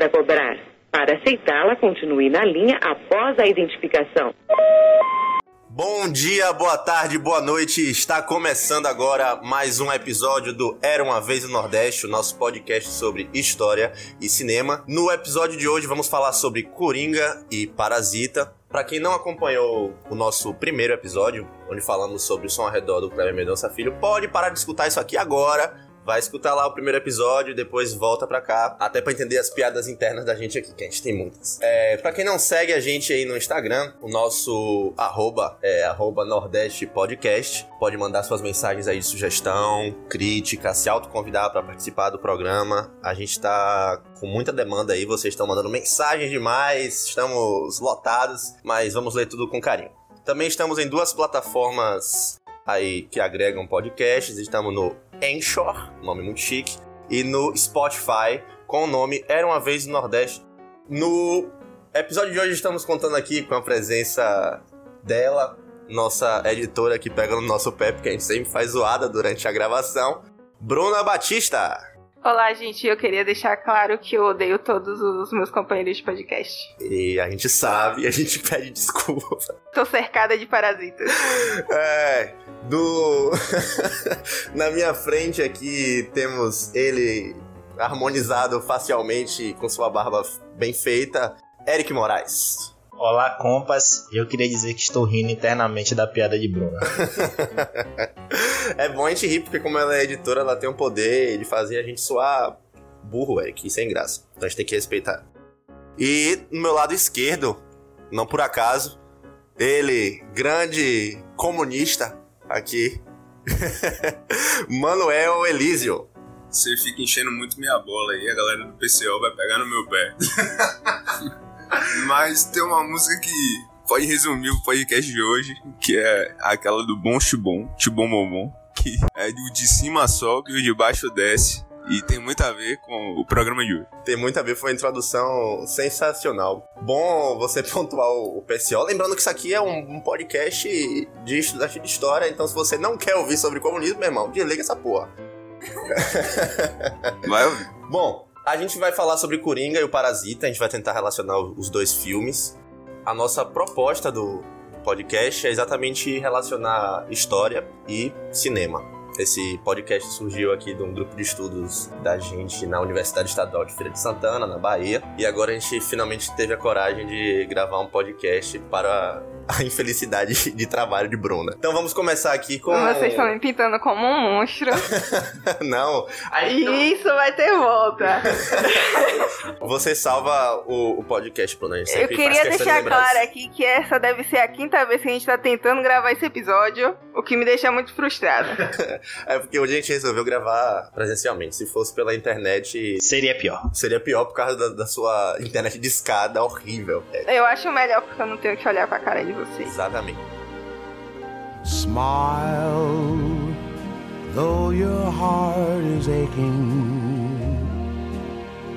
obrigada a cobrar. Para aceitá-la, continue na linha após a identificação. Bom dia, boa tarde, boa noite. Está começando agora mais um episódio do Era uma vez no Nordeste, o nosso podcast sobre história e cinema. No episódio de hoje vamos falar sobre Coringa e Parasita. Para quem não acompanhou o nosso primeiro episódio, onde falamos sobre o som ao redor do Cleber Mendonça Filho, pode parar de escutar isso aqui agora Vai escutar lá o primeiro episódio, depois volta pra cá, até pra entender as piadas internas da gente aqui, que a gente tem muitas. É, pra quem não segue a gente aí no Instagram, o nosso arroba é arroba Nordeste Podcast. Pode mandar suas mensagens aí de sugestão, crítica, se autoconvidar para participar do programa. A gente tá com muita demanda aí, vocês estão mandando mensagens demais, estamos lotados, mas vamos ler tudo com carinho. Também estamos em duas plataformas aí que agregam podcasts. Estamos no Anchor, nome muito chique, e no Spotify com o nome Era uma vez no Nordeste. No episódio de hoje estamos contando aqui com a presença dela, nossa editora que pega no nosso pé, porque a gente sempre faz zoada durante a gravação, Bruna Batista. Olá, gente. Eu queria deixar claro que eu odeio todos os meus companheiros de podcast. E a gente sabe, a gente pede desculpa. Tô cercada de parasitas. É. Do. Na minha frente aqui temos ele harmonizado facialmente com sua barba bem feita, Eric Moraes. Olá, compas. Eu queria dizer que estou rindo internamente da piada de Bruna. é bom a gente rir, porque como ela é editora, ela tem o um poder de fazer a gente soar burro, Eric, e sem graça. Então a gente tem que respeitar. E no meu lado esquerdo, não por acaso, ele, grande comunista aqui, Manuel Elísio. Você fica enchendo muito minha bola aí, a galera do PCO vai pegar no meu pé. Mas tem uma música que pode resumir o podcast de hoje, que é aquela do Bom Chibom, Chibom que é do de cima sobe e o de baixo desce. E tem muito a ver com o programa de hoje. Tem muito a ver, foi uma introdução sensacional. Bom você pontuar o PCO. Lembrando que isso aqui é um, um podcast de estudante de história, então se você não quer ouvir sobre comunismo, meu irmão, desliga essa porra. Vai ouvir. Bom, a gente vai falar sobre Coringa e o Parasita, a gente vai tentar relacionar os dois filmes. A nossa proposta do podcast é exatamente relacionar história e cinema. Esse podcast surgiu aqui de um grupo de estudos da gente na Universidade Estadual de Feira de Santana, na Bahia. E agora a gente finalmente teve a coragem de gravar um podcast para a infelicidade de trabalho de Bruna. Então vamos começar aqui com. Vocês estão me pintando como um monstro. não. Isso vai ter volta. Você salva o, o podcast, Bruna. Eu queria deixar de claro aqui que essa deve ser a quinta vez que a gente tá tentando gravar esse episódio, o que me deixa muito frustrada. É porque hoje a gente resolveu gravar presencialmente. Se fosse pela internet. Seria pior. Seria pior por causa da, da sua internet de escada horrível. Eu acho melhor porque eu não tenho que olhar pra cara de você. Exatamente. Smile, though your heart is aching.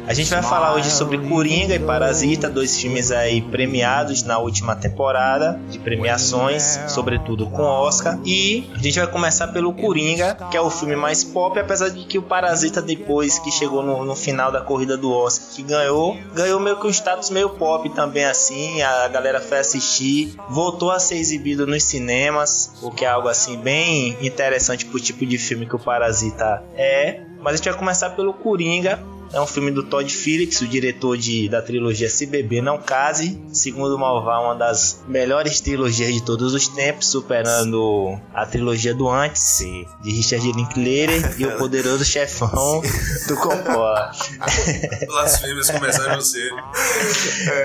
A gente vai falar hoje sobre Coringa e Parasita, dois filmes aí premiados na última temporada de premiações, sobretudo com Oscar. E a gente vai começar pelo Coringa, que é o filme mais pop, apesar de que o Parasita, depois que chegou no, no final da corrida do Oscar, que ganhou, ganhou meio que um status meio pop também assim. A galera foi assistir, voltou a ser exibido nos cinemas, o que é algo assim bem interessante pro tipo de filme que o Parasita é. Mas a gente vai começar pelo Coringa, é um filme do Todd Phillips, o diretor de, da trilogia Se Beber Não Case. Segundo o Malvá, uma das melhores trilogias de todos os tempos, superando a trilogia do Antes, Sim. de Richard Linklater e o Poderoso Chefão do Coppola. Blasfêmias começaram você.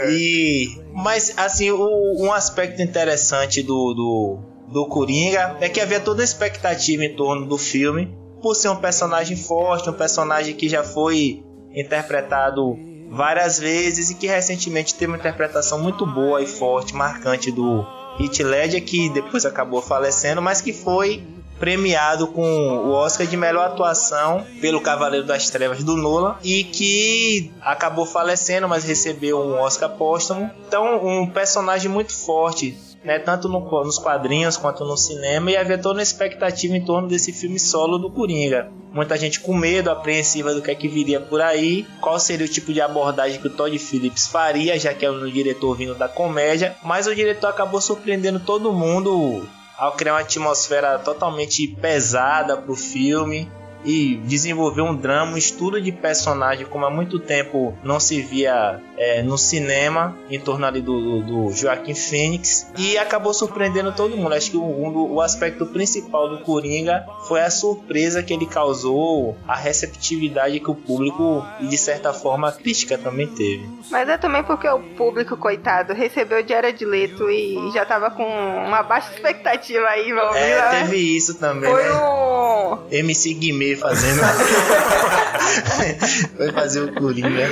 E, mas, assim, o, um aspecto interessante do, do, do Coringa é que havia toda a expectativa em torno do filme por ser um personagem forte, um personagem que já foi interpretado várias vezes e que recentemente teve uma interpretação muito boa e forte, marcante do Heath Ledger, que depois acabou falecendo, mas que foi premiado com o Oscar de melhor atuação pelo Cavaleiro das Trevas do Nolan e que acabou falecendo, mas recebeu um Oscar póstumo. Então, um personagem muito forte né, tanto no, nos quadrinhos quanto no cinema, e havia toda uma expectativa em torno desse filme solo do Coringa. Muita gente com medo, apreensiva do que é que viria por aí, qual seria o tipo de abordagem que o Todd Phillips faria, já que é um diretor vindo da comédia, mas o diretor acabou surpreendendo todo mundo ao criar uma atmosfera totalmente pesada para o filme e desenvolver um drama, um estudo de personagem como há muito tempo não se via é, no cinema em torno ali do, do, Joaquim Fênix e acabou surpreendendo todo mundo. Acho que o, o aspecto principal do Coringa foi a surpresa que ele causou, a receptividade que o público e de certa forma a crítica também teve. Mas é também porque o público, coitado, recebeu Jared Leto e já tava com uma baixa expectativa aí, vamos É, né? teve isso também. Foi né? um MC Guimê fazendo. foi fazer o Coringa.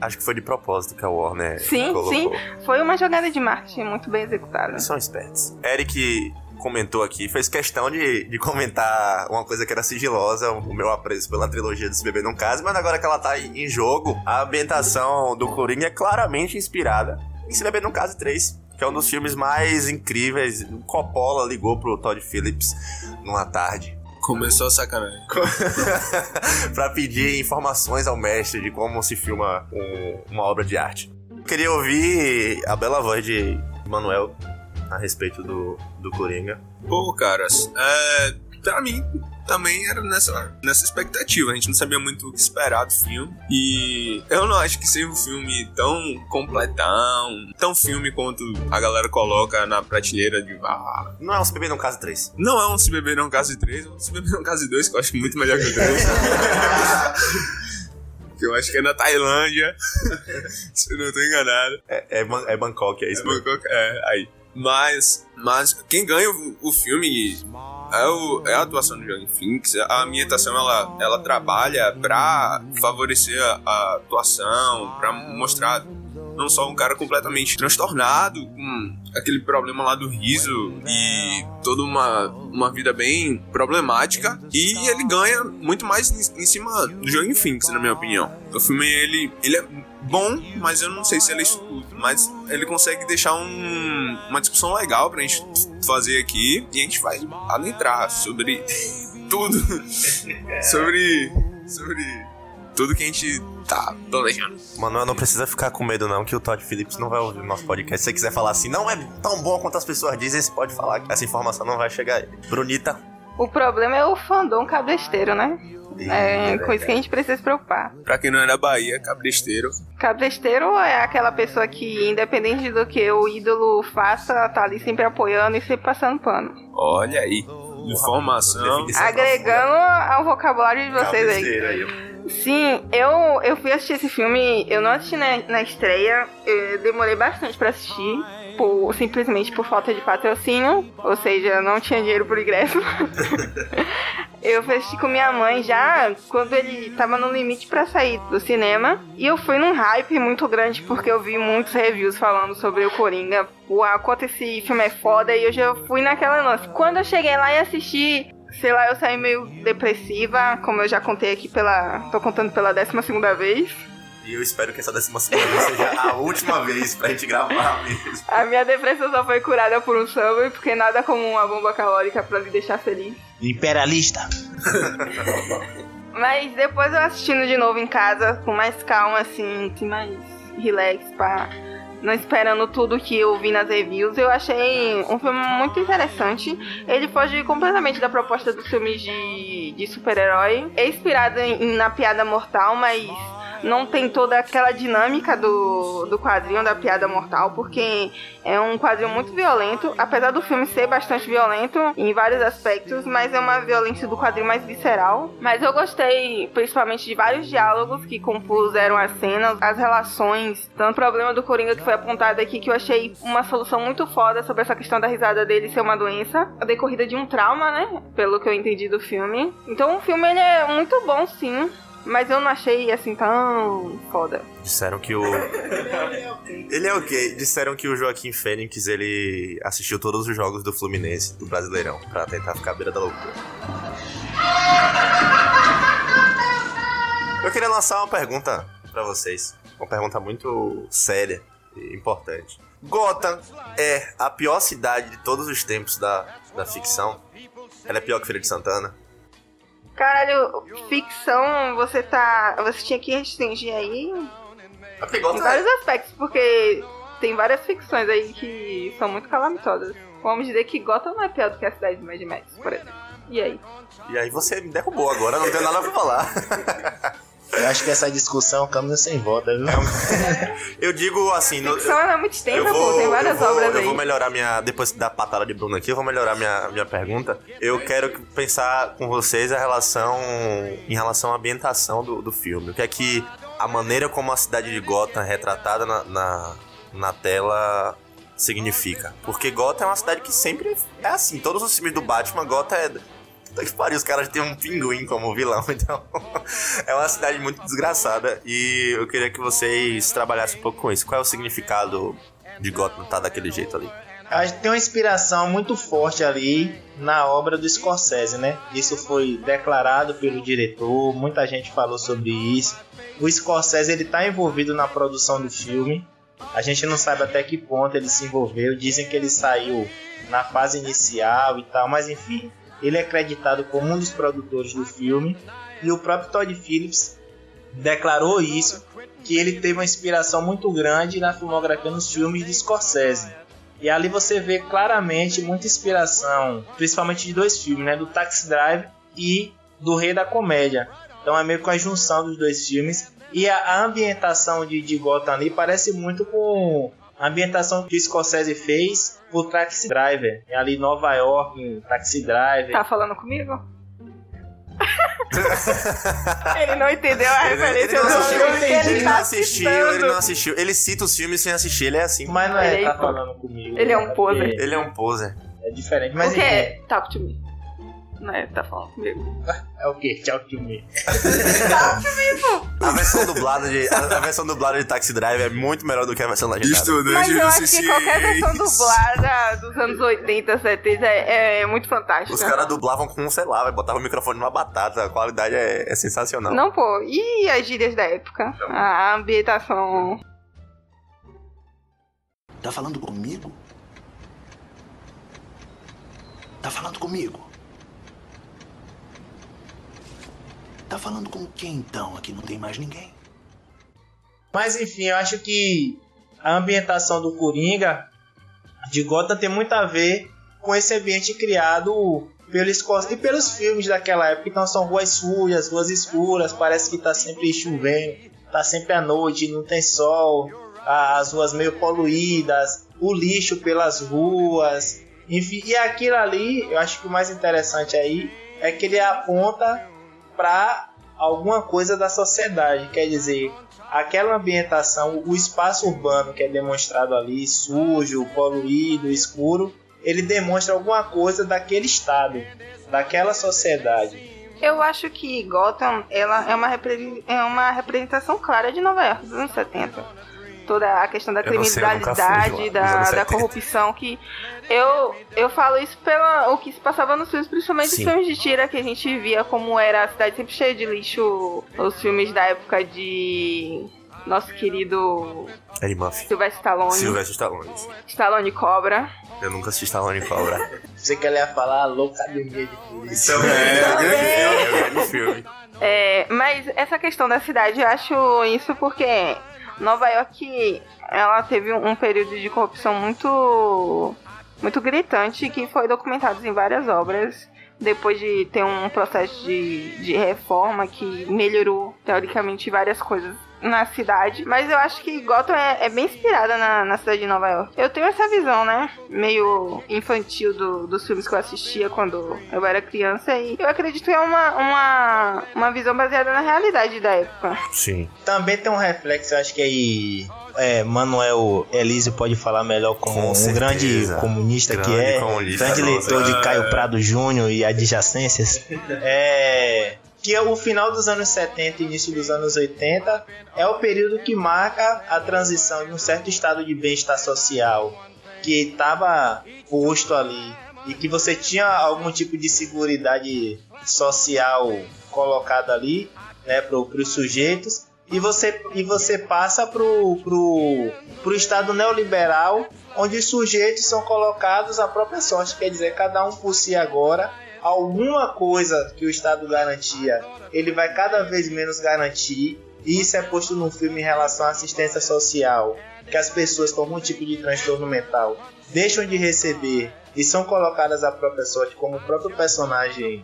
Acho que foi de propósito que a Warner. Sim, colocou. sim. Foi uma jogada de marketing muito bem executada. Eles são espertos. Eric comentou aqui, fez questão de, de comentar uma coisa que era sigilosa, o meu apreço pela trilogia do Se Beber Não Case, mas agora que ela tá em jogo, a ambientação do Coringa é claramente inspirada em Se Beber Não Case 3 que é um dos filmes mais incríveis. Coppola ligou pro Todd Phillips numa tarde Começou a sacanagem. pra pedir informações ao mestre de como se filma um, uma obra de arte. Queria ouvir a bela voz de Manuel a respeito do, do Coringa. Pô, caras, é, pra mim, também era nessa, nessa expectativa. A gente não sabia muito o que esperar do filme. E eu não acho que seja um filme tão completão, tão filme quanto a galera coloca na prateleira de. Ah, não é um Se Beber Não Caso 3. Não é um Se Beber Não Caso 3, é um Se Beber Não Caso 2, que eu acho muito melhor que o 3. que eu acho que é na Tailândia, se eu não tô enganado. É, é, é Bangkok, é isso? É Bangkok, é, aí. Mas, mas quem ganha o, o filme é, o, é a atuação do Joaquin Phoenix. A ambientação ela, ela trabalha pra favorecer a, a atuação, pra mostrar não só um cara completamente transtornado com aquele problema lá do riso e toda uma, uma vida bem problemática e ele ganha muito mais em, em cima do Joaquin Phoenix, na minha opinião. O filme ele, ele é bom, mas eu não sei se ele é mas ele consegue deixar um, uma discussão legal pra gente fazer aqui e a gente vai adentrar sobre tudo. sobre. sobre tudo que a gente tá planejando. Manuel, não precisa ficar com medo, não, que o Todd Phillips não vai ouvir o nosso podcast. Se você quiser falar assim, não é tão bom quanto as pessoas dizem, você pode falar que essa informação não vai chegar a ele. Brunita. O problema é o fandom cabresteiro, né? É, é coisa que a gente precisa se preocupar. Pra quem não é da Bahia, cabresteiro. Cabresteiro é aquela pessoa que, independente do que o ídolo faça, tá ali sempre apoiando e sempre passando pano. Olha aí. Informação. Agregando ao vocabulário de vocês aí. Sim, eu, eu fui assistir esse filme, eu não assisti na, na estreia, eu demorei bastante para assistir por, simplesmente por falta de patrocínio, ou seja, não tinha dinheiro por ingresso. eu fui com minha mãe já quando ele tava no limite para sair do cinema. E eu fui num hype muito grande porque eu vi muitos reviews falando sobre o Coringa. O quanto esse filme é foda. E eu já fui naquela nossa. Quando eu cheguei lá e assisti, sei lá, eu saí meio depressiva, como eu já contei aqui pela. tô contando pela décima segunda vez. E eu espero que essa décima segunda vez seja a última vez pra gente gravar mesmo. A minha depressão só foi curada por um samba, porque nada como uma bomba calórica pra me deixar feliz. Imperialista! Mas depois eu assistindo de novo em casa, com mais calma, assim, mais relax, pra não esperando tudo que eu vi nas reviews, eu achei um filme muito interessante. Ele foge completamente da proposta dos filmes de, de super-herói. É inspirado em, na piada mortal, mas não tem toda aquela dinâmica do, do quadrinho da piada mortal, porque é um quadrinho muito violento, apesar do filme ser bastante violento em vários aspectos, mas é uma violência do quadrinho mais visceral. Mas eu gostei principalmente de vários diálogos que compuseram as cenas, as relações, tanto o problema do Coringa que foi apontado aqui, que eu achei uma solução muito foda sobre essa questão da risada dele ser uma doença, a decorrida de um trauma, né? Pelo que eu entendi do filme. Então o filme ele é muito bom sim. Mas eu não achei assim tão foda. Disseram que o. ele é ok. Disseram que o Joaquim Fênix ele assistiu todos os jogos do Fluminense, do Brasileirão, pra tentar ficar à beira da loucura. Eu queria lançar uma pergunta para vocês. Uma pergunta muito séria e importante. Gotham é a pior cidade de todos os tempos da, da ficção. Ela é pior que Feira de Santana. Caralho, ficção, você tá. Você tinha que restringir aí em vários aspectos, porque tem várias ficções aí que são muito calamitosas. Vamos dizer que Gotham não é pior do que a cidade de Mad Max, por exemplo. E aí? E aí você me derrubou agora, não tenho nada pra falar. Eu acho que essa discussão é um caminho sem volta, viu? Eu digo assim... no- Ficção é muito extensa, Eu vou, pô, tem várias eu vou, obras eu aí. vou melhorar minha. Depois da patada de Bruno aqui, eu vou melhorar minha, minha pergunta. Eu quero que- pensar com vocês a relação. em relação à ambientação do, do filme. O que é que. A maneira como a cidade de Gotham é retratada na, na, na tela significa. Porque Gotham é uma cidade que sempre é assim. Todos os filmes do Batman, Gotham é. Puta que pariu, os caras têm um pinguim como vilão, então é uma cidade muito desgraçada e eu queria que vocês trabalhassem um pouco com isso. Qual é o significado de Gotham estar daquele jeito ali? Acho que tem uma inspiração muito forte ali na obra do Scorsese, né? Isso foi declarado pelo diretor, muita gente falou sobre isso. O Scorsese ele tá envolvido na produção do filme. A gente não sabe até que ponto ele se envolveu. Dizem que ele saiu na fase inicial e tal, mas enfim, ele é acreditado como um dos produtores do filme. E o próprio Todd Phillips declarou isso, que ele teve uma inspiração muito grande na filmografia nos filmes de Scorsese. E ali você vê claramente muita inspiração, principalmente de dois filmes, né? Do Taxi Drive e do Rei da Comédia. Então é meio com a junção dos dois filmes. E a, ambientação de, de Gotham ali parece muito com a ambientação que Scorsese fez pro Taxi Driver. É ali em Nova York, em Taxi Driver. Tá falando comigo? ele não entendeu a Ele, referência ele não do assistiu, filme ele, ele não tá assistiu, citando. ele não assistiu. Ele cita os filmes sem assistir, ele é assim. Mas não é, Ele é tá falando comigo. Ele é um porque poser. Ele é um poser. É diferente, mas o que enfim, é? Talk to me. Não é, tá falando comigo. é o que? Tchau, to me. A versão dublada de, a, a versão dublada de Taxi Driver é muito melhor do que a versão legendada. Estudante Mas eu acho que qualquer versão dublada dos anos 80, 70 é, é muito fantástica. Os caras dublavam com, sei lá, botavam o microfone numa batata. A qualidade é, é sensacional. Não, pô. E as gírias da época? A ambientação. Tá falando comigo? Tá falando comigo? Tá falando com quem então? Aqui não tem mais ninguém. Mas enfim, eu acho que a ambientação do Coringa de Gotham tem muito a ver com esse ambiente criado pelo Scorsese e pelos filmes daquela época. Então são ruas sujas, ruas escuras, parece que tá sempre chovendo, tá sempre à noite, não tem sol, as ruas meio poluídas, o lixo pelas ruas, enfim. E aquilo ali, eu acho que o mais interessante aí é que ele aponta para alguma coisa da sociedade, quer dizer, aquela ambientação, o espaço urbano que é demonstrado ali, sujo, poluído, escuro, ele demonstra alguma coisa daquele estado, daquela sociedade. Eu acho que Gotham ela é, uma é uma representação clara de Nova York dos anos 70. Toda a questão da Eu sei, criminalidade, da, da 70. corrupção, que eu, eu falo isso pelo o que se passava nos filmes, principalmente Sim. os filmes de tira, que a gente via como era a cidade sempre cheia de lixo, os filmes da época de nosso querido Eddie Murphy. Sylvester Stallone, Sylvester Stallone. Stallone Cobra. Eu nunca assisti Stallone Cobra. Você que ele ia falar louca de polícia. é, Também. é um grande filme. É, mas essa questão da cidade, eu acho isso porque Nova York, ela teve um período de corrupção muito, muito gritante que foi documentado em várias obras. Depois de ter um processo de, de reforma que melhorou, teoricamente, várias coisas na cidade. Mas eu acho que Gotham é, é bem inspirada na, na cidade de Nova York. Eu tenho essa visão, né? Meio infantil do- dos filmes que eu assistia quando eu era criança. E eu acredito que é uma, uma, uma visão baseada na realidade da época. Sim. Também tem um reflexo, acho que aí é, Manuel Elísio pode falar melhor como Com um certeza. grande comunista que Grande é, comunista, grande nossa. leitor de Caio Prado Júnior e adjacências. É, que é o final dos anos 70 e início dos anos 80 é o período que marca a transição de um certo estado de bem-estar social que estava posto ali e que você tinha algum tipo de seguridade social colocada ali né, para os sujeitos e você, e você passa pro, pro estado neoliberal, onde os sujeitos são colocados à própria sorte, quer dizer, cada um por si agora, alguma coisa que o Estado garantia, ele vai cada vez menos garantir, e isso é posto no filme em relação à assistência social, que as pessoas com algum tipo de transtorno mental deixam de receber e são colocadas à própria sorte, como o próprio personagem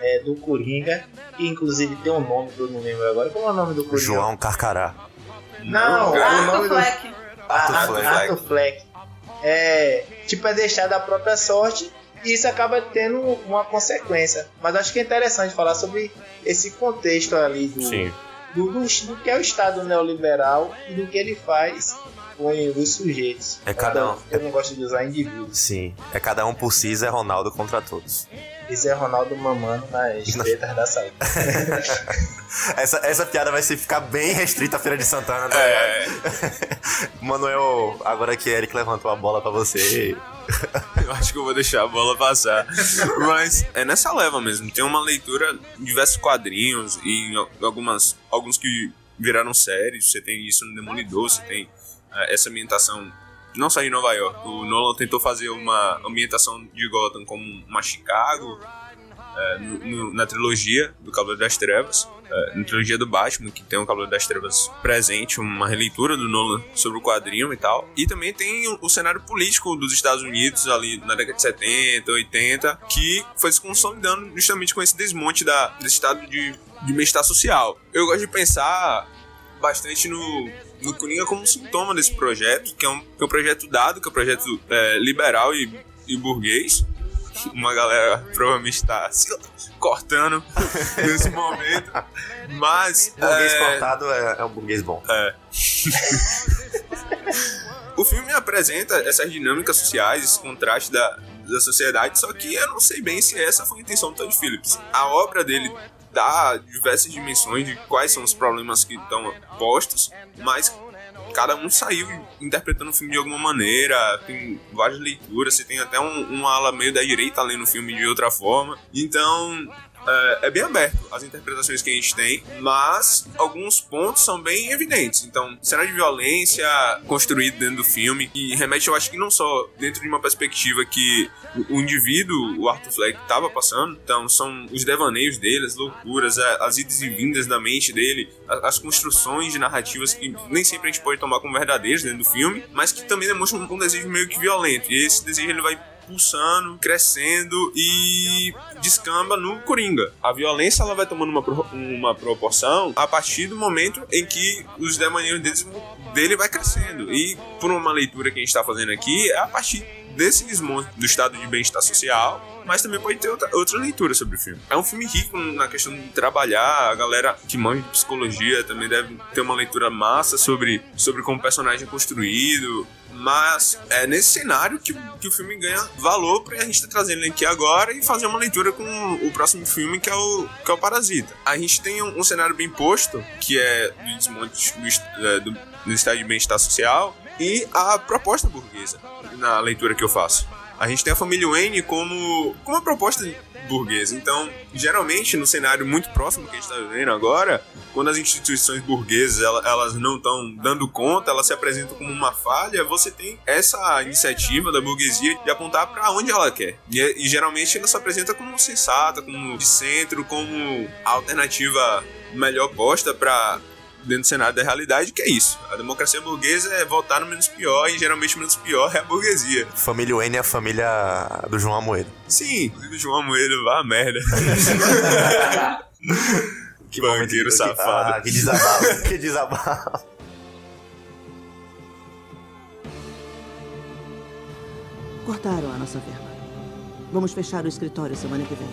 é, do Coringa, que inclusive tem um nome que eu não lembro agora. Qual é o nome do Coringa? João Carcará. Não, o Arthur nome do Fleck. Arthur Arthur Fleck. Arthur Fleck. É, tipo, é deixado à própria sorte isso acaba tendo uma consequência. Mas acho que é interessante falar sobre esse contexto ali do, Sim. do, do, do que é o Estado neoliberal e do que ele faz com os sujeitos. É cada um. Eu não gosto de usar indivíduos. Sim. É cada um por si, Zé Ronaldo contra todos. Esse é Ronaldo mamando nas tretas da saúde. Essa, essa piada vai se ficar bem restrita à Feira de Santana, tá É. Manuel, agora que Eric levantou a bola pra você. Eu acho que eu vou deixar a bola passar. Mas é nessa leva mesmo. Tem uma leitura em diversos quadrinhos e algumas, alguns que viraram séries. Você tem isso no Demolidor, você tem essa ambientação. Não só em Nova York. O Nolan tentou fazer uma ambientação de Gotham como uma Chicago eh, no- no- na trilogia do Cavaleiro das Trevas. eh, na trilogia do Batman, que tem o Cavaleiro das Trevas presente, uma releitura do Nolan sobre o quadrinho e tal. E também tem o, o cenário político dos Estados Unidos ali na década de 70, 80, que foi se consolidando justamente com esse desmonte da, desse estado de, de bem-estar social. Eu gosto de pensar bastante no, no Coringa como um sintoma desse projeto, que é um, que é um projeto dado, que é um projeto é, liberal e, e burguês. Uma galera provavelmente está se cortando nesse momento. Mas. Burguês é, cortado é, é um burguês bom. O filme apresenta essas dinâmicas sociais, esse contraste da, da sociedade, só que eu não sei bem se essa foi a intenção do Todd Phillips. A obra dele dá diversas dimensões de quais são os problemas que estão postos, mas cada um saiu interpretando o filme de alguma maneira, tem várias leituras, você tem até um, uma ala meio da direita lendo o filme de outra forma. Então, é, é bem aberto as interpretações que a gente tem, mas alguns pontos são bem evidentes. Então, cena de violência construída dentro do filme, e remete, eu acho que não só dentro de uma perspectiva que o, o indivíduo, o Arthur Fleck, estava passando, então são os devaneios dele, as loucuras, as idas e vindas da mente dele, a- as construções de narrativas que nem sempre a gente pode tomar como verdadeiras dentro do filme, mas que também demonstram um, um desejo meio que violento. E esse desejo ele vai pulsando, crescendo e descamba no Coringa. A violência ela vai tomando uma, pro- uma proporção a partir do momento em que os devaneios deles vão- dele vai crescendo. E por uma leitura que a gente está fazendo aqui, é a partir desse desmonte do estado de bem-estar social, mas também pode ter outra, outra leitura sobre o filme. É um filme rico na questão de trabalhar, a galera que manja de psicologia também deve ter uma leitura massa sobre, sobre como o personagem é construído, mas é nesse cenário que, que o filme ganha valor pra gente estar trazendo ele aqui agora e fazer uma leitura com o próximo filme, que é o, que é o Parasita. A gente tem um, um cenário bem posto, que é do desmonte do, do, do estado de bem-estar social, e a proposta burguesa, na leitura que eu faço. A gente tem a família Wayne como, como uma proposta burguesa. Então, geralmente, no cenário muito próximo que a gente está vivendo agora, quando as instituições burguesas ela- elas não estão dando conta, elas se apresentam como uma falha, você tem essa iniciativa da burguesia de apontar para onde ela quer. E, e geralmente ela se apresenta como sensata, como de centro, como alternativa melhor posta para dentro do cenário da realidade, que é isso. A democracia burguesa é votar no menos pior e geralmente o menos pior é a burguesia. Família Wayne é a família do João Amoedo. Sim, inclusive o João Moedo, vá a merda. que banqueiro que- safado. Ah, que desabafo, que desabafo. Cortaram a nossa verba. Vamos fechar o escritório semana que vem.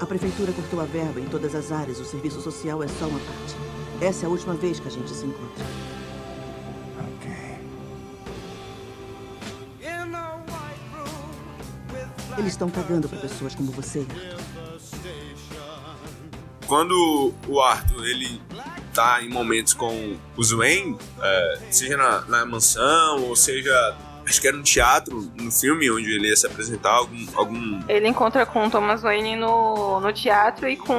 A prefeitura cortou a verba em todas as áreas. O serviço social é só uma parte. Essa é a última vez que a gente se encontra. Eles estão cagando para pessoas como você. Quando o Arthur ele tá em momentos com o Wayne, é, seja na, na mansão ou seja acho que era um teatro no filme onde ele ia se apresentar algum, algum Ele encontra com Thomas Wayne no, no teatro e com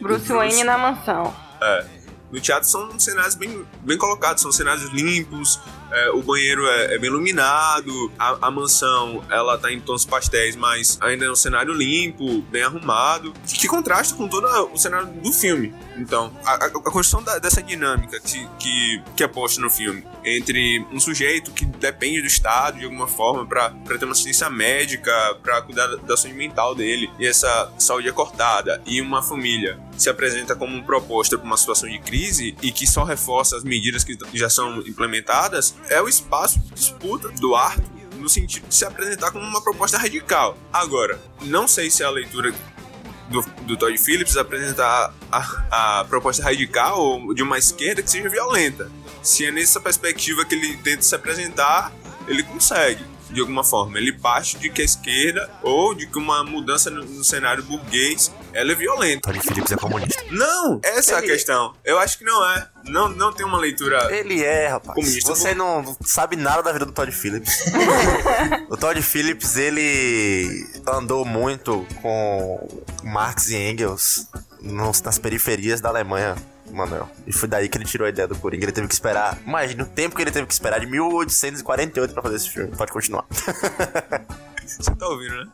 Bruce Bruce. Wayne na mansão. É. No teatro são cenários bem, bem colocados, são cenários limpos, é, o banheiro é, é bem iluminado, a, a, mansão ela tá em tons pastéis, mas ainda é um cenário limpo, bem arrumado, que contrasta com todo o cenário do filme. Então, a, a, a construção da, dessa dinâmica que, que, que é posta no filme entre um sujeito que depende do Estado de alguma forma para ter uma assistência médica, para cuidar da saúde mental dele, e essa saúde é cortada, e uma família se apresenta como proposta para uma situação de crise e que só reforça as medidas que já são implementadas, é o espaço de disputa do Arthur no sentido de se apresentar como uma proposta radical. Agora, não sei se a leitura do, do Todd Phillips apresentar a, a, proposta radical de uma esquerda que seja violenta. Se é nessa perspectiva que ele tenta se apresentar, ele consegue de alguma forma. Ele parte de que a esquerda ou de que uma mudança no, no cenário burguês ela é violenta. Tony Phillips é comunista. Não, essa ele... é a questão. Eu acho que não é. Não, não tem uma leitura. Ele é, rapaz. Comunista. Você não sabe nada da vida do Todd Phillips. o Todd Phillips, ele andou muito com Marx e Engels nas periferias da Alemanha Manuel. E foi daí que ele tirou a ideia do Coringa. Ele teve que esperar. Imagina o tempo que ele teve que esperar de 1848 pra fazer esse filme. Pode continuar. Você tá ouvindo, né?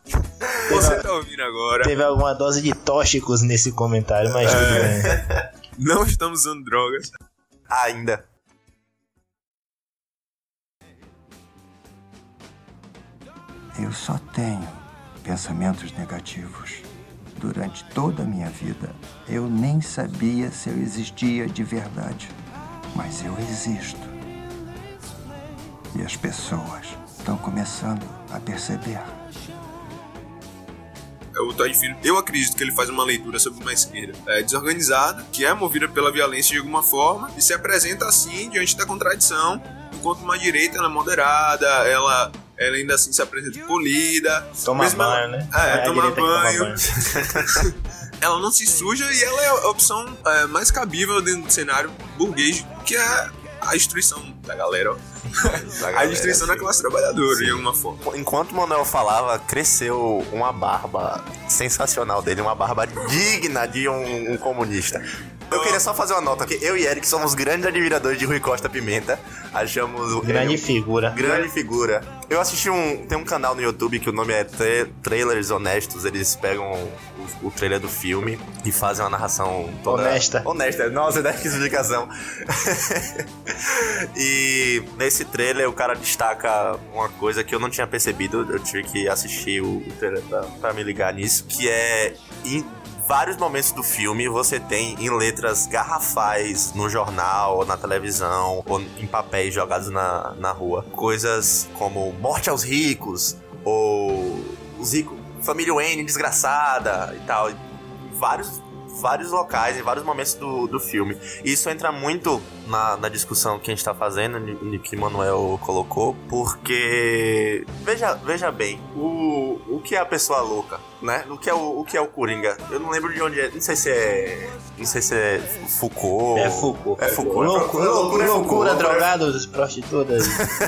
Você tá ouvindo agora. Teve alguma dose de tóxicos nesse comentário, mas é... tudo bem. Não estamos usando drogas. Ainda. Eu só tenho pensamentos negativos. Durante toda a minha vida, eu nem sabia se eu existia de verdade. Mas eu existo. E as pessoas estão começando a perceber. É o Todd Phillips, eu acredito que ele faz uma leitura sobre uma esquerda é, desorganizada, que é movida pela violência de alguma forma, e se apresenta assim diante da contradição, enquanto uma direita ela é moderada, ela ela ainda assim se apresenta polida. Toma banho, ela, né? É, é toma banho. banho. ela não se suja e ela é a opção é, mais cabível dentro do cenário burguês, que é a destruição da galera, ó. a destruição da classe trabalhadora, Sim. de alguma forma. Enquanto o Manuel falava, cresceu uma barba sensacional dele, uma barba digna de um, um comunista. Eu queria só fazer uma nota que eu e Eric somos grandes admiradores de Rui Costa Pimenta. Achamos. Grande figura. Grande figura. Eu assisti um. Tem um canal no YouTube que o nome é Tra Trailers Honestos. Eles pegam o, o, trailer do filme e fazem uma narração toda. Honesta. Honesta. Nossa, dá que explicação. e nesse trailer o cara destaca uma coisa que eu não tinha percebido. Eu tive que assistir o trailer pra, pra me ligar nisso. Que é vários momentos do filme você tem em letras garrafais no jornal, ou na televisão, ou em papéis jogados na, na rua. Coisas como morte aos ricos, ou os ricos, família Wayne desgraçada e tal. Vários vários locais, em vários momentos do, do filme. E isso entra muito na, na discussão que a gente tá fazendo, que Manuel colocou, porque veja, veja bem, o, o que é a pessoa louca, né? O que é o, o que é o Coringa? Eu não lembro de onde é, não sei se é, não sei se é Foucault. É Foucault. É Foucault. Loucura, loucura, loucura drogados, prostitutas.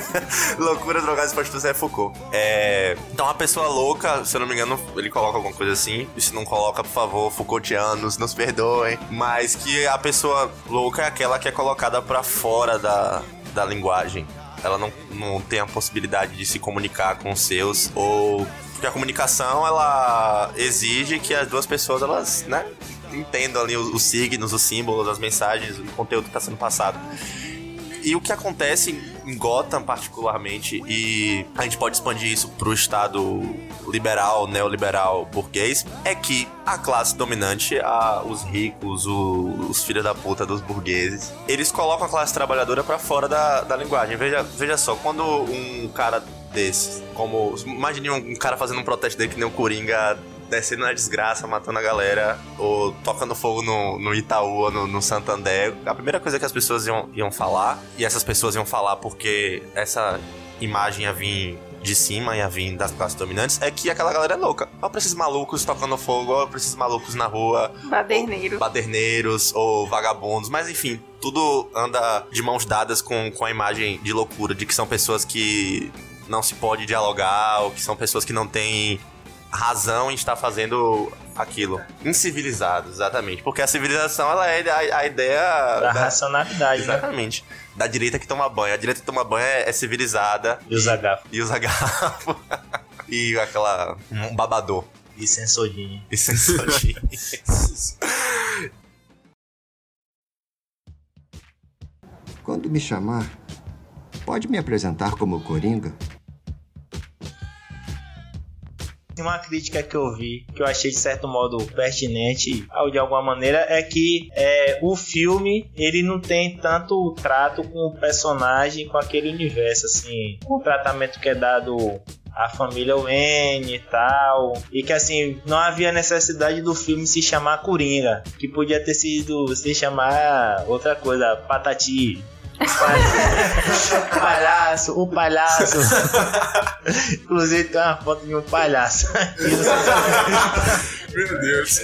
loucura, drogados, prostitutas é Foucault. É, então a pessoa louca, se eu não me engano, ele coloca alguma coisa assim, e se não coloca, por favor, Foucaultianos, nos perdoem, mas que a pessoa louca é aquela que é colocada colocada para fora da, da linguagem. Ela não, não tem a possibilidade de se comunicar com os seus ou porque a comunicação ela exige que as duas pessoas elas, né, entendam ali os, os signos, os símbolos, as mensagens, o conteúdo que está sendo passado. E o que acontece em Gotham, particularmente, e a gente pode expandir isso pro estado liberal, neoliberal, burguês, é que a classe dominante, a, os ricos, o, os filhos da puta dos burgueses, eles colocam a classe trabalhadora para fora da, da linguagem. Veja, veja só, quando um cara desses, como. Imagine um, um cara fazendo um protesto dele que nem o Coringa descendo na desgraça, matando a galera, ou tocando fogo no, no Itaú ou no, no Santander, a primeira coisa que as pessoas iam, iam falar, e essas pessoas iam falar porque essa imagem ia vir de cima ia vir das classes dominantes é que aquela galera é louca. Olha pra esses malucos tocando fogo, olha pra esses malucos na rua. Baderneiros. Ou baderneiros ou vagabundos, mas enfim, tudo anda de mãos dadas com, com a imagem de loucura, de que são pessoas que não se pode dialogar, ou que são pessoas que não têm razão em estar fazendo aquilo. Incivilizados, exatamente. Porque a civilização, ela é a, a ideia... Da, racionalidade, né? Exatamente. Da direita que toma banho. A direita que toma banho é, é civilizada. E usa garfo. E usa garfo. e aquela... um babador. E sensodinho. E sensodinho. Quando me chamar, pode me apresentar como Coringa? Uma crítica que eu vi, que eu achei de certo modo pertinente, ou de alguma maneira, é que é, o filme ele não tem tanto trato com o personagem, com aquele universo, assim, o tratamento que é dado à família Wayne e tal, e que assim não havia necessidade do filme se chamar Coringa, que podia ter sido se chamar outra coisa, Patati, palhaço, o palhaço. Inclusive tem uma foto de um palhaço. Meu Deus.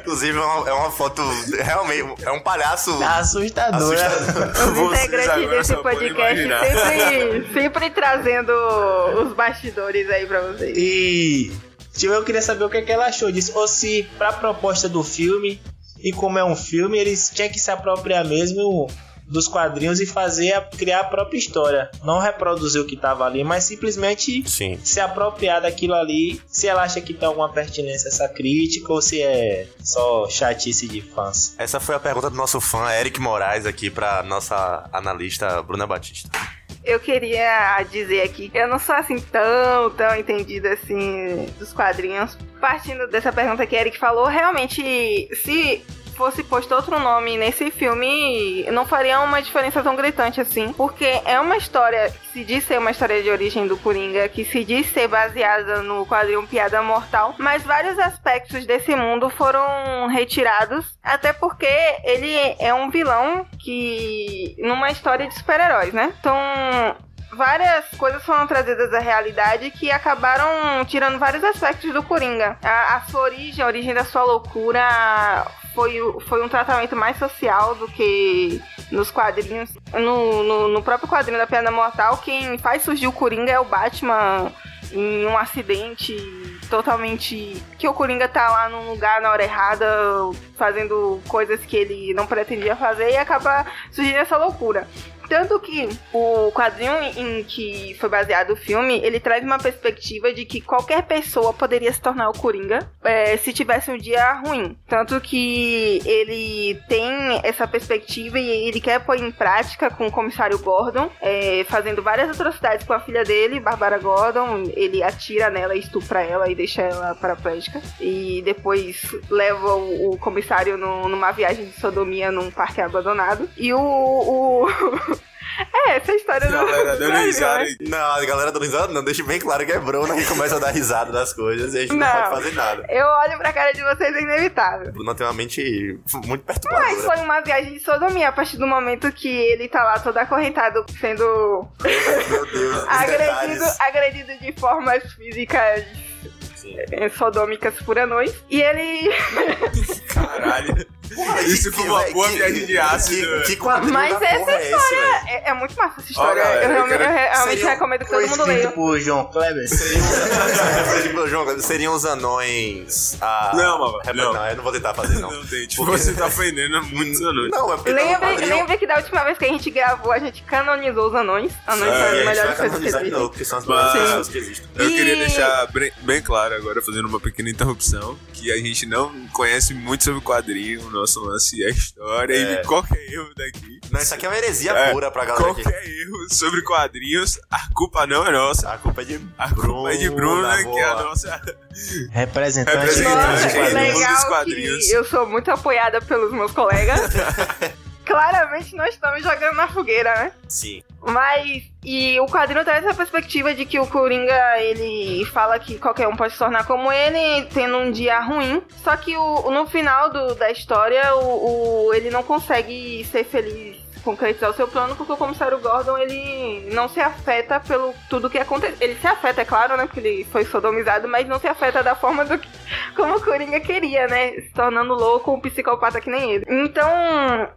Inclusive é uma, é uma foto realmente é um palhaço Tá assustador. assustador. Os integrantes desse podcast sempre, sempre trazendo os bastidores aí pra vocês. E tipo, eu queria saber o que, é que ela achou disso. Ou se pra proposta do filme, e como é um filme, eles tinham que se apropriar mesmo dos quadrinhos e fazer a, criar a própria história. Não reproduzir o que tava ali, mas simplesmente Sim. se apropriar daquilo ali. Se ela acha que tem alguma pertinência essa crítica ou se é só chatice de fãs. Essa foi a pergunta do nosso fã Eric Moraes aqui pra nossa analista Bruna Batista. Eu queria dizer aqui que eu não sou assim tão, tão entendida assim dos quadrinhos. Partindo dessa pergunta que Eric falou, realmente, se fosse posto outro nome nesse filme, não faria uma diferença tão gritante assim. Porque é uma história que se diz ser uma história de origem do Coringa, que se diz ser baseada no quadrinho Piada Mortal, mas vários aspectos desse mundo foram retirados, até porque ele é um vilão que. numa história de super-heróis, né? Então várias coisas foram trazidas à realidade que acabaram tirando vários aspectos do Coringa. A, a sua origem, a origem da sua loucura foi, foi um tratamento mais social do que nos quadrinhos. No, no, no próprio quadrinho da Piada Mortal, quem faz surgir o Coringa é o Batman em um acidente totalmente. que o Coringa tá lá num lugar na hora errada, fazendo coisas que ele não pretendia fazer e acaba surgindo essa loucura. Tanto que o quadrinho em que foi baseado o filme, ele traz uma perspectiva de que qualquer pessoa poderia se tornar o Coringa é, se tivesse um dia ruim. Tanto que ele tem essa perspectiva e ele quer pôr em prática com o comissário Gordon, é, fazendo várias atrocidades com a filha dele, Barbara Gordon. Ele atira nela, estupra ela e deixa ela paraplégica. E depois leva o, o comissário no- numa viagem de sodomia num parque abandonado. E o. o... é, essa história do. Galera dando Brasil, risada né? Não, a galera dando risada não, deixa bem claro que é Bruna que começa a dar risada das coisas e a gente não, Não. pode fazer nada. Eu olho pra cara de vocês, é inevitável. Bruna tem uma mente muito Mas perturbadora. foi uma viagem de sodomia a partir do momento que ele tá lá todo acorrentado, sendo Meu Deus, os agredido, agredido de formas físicas eh, sodômicas por anões. E ele. Caralho. Isso foi uma Que- boa que- viagem de ácido. Que, que quadrinho Mas da essa porra é história velho? é, é muito massa essa história. galera, eu eu realmente, quero- eu realmente Seria um- recomendo que todo mundo leia. por João Kleber. Tipo, João, seriam os anões. Ah, Não, mano, é, não. não, eu não vou tentar fazer, não. Não tem, tipo, Porque- você tá ofendendo muitos anões. Não, é porque tá Lembre, lembre que da última vez que a gente gravou, a gente canonizou os anões. Anões É, são a as melhores coisas que existem. porque são as melhores pessoas que existem. Eu queria E- deixar bem, claro agora, fazendo uma pequena interrupção, que a gente não conhece muito sobre o quadrinho, nosso lance é a história, É. e qualquer erro daqui, Não, isso aqui é uma heresia É, pura pra galera aqui. qualquer erro sobre quadrinhos, a culpa não é nossa. A culpa é de A culpa é de Bruna, que é a boa. nossa. Representante Representante dos Nossa, de quadrinhos. legal dos que quadrinhos. eu sou muito apoiada pelos meus colegas. Claramente nós estamos jogando na fogueira, né? Sim. Mas, e o quadrinho traz essa perspectiva de que o Coringa, ele fala que qualquer um pode se tornar como ele, tendo um dia ruim. Só que o, no final do- da história, o, o- ele não consegue ser feliz concretizar o seu plano, porque o comissário Gordon, ele não se afeta pelo tudo que acontece. Ele se afeta, é claro, né? Porque ele foi sodomizado, mas não se afeta da forma do que, como o Coringa queria, né? Se tornando louco, um psicopata que nem ele. Então,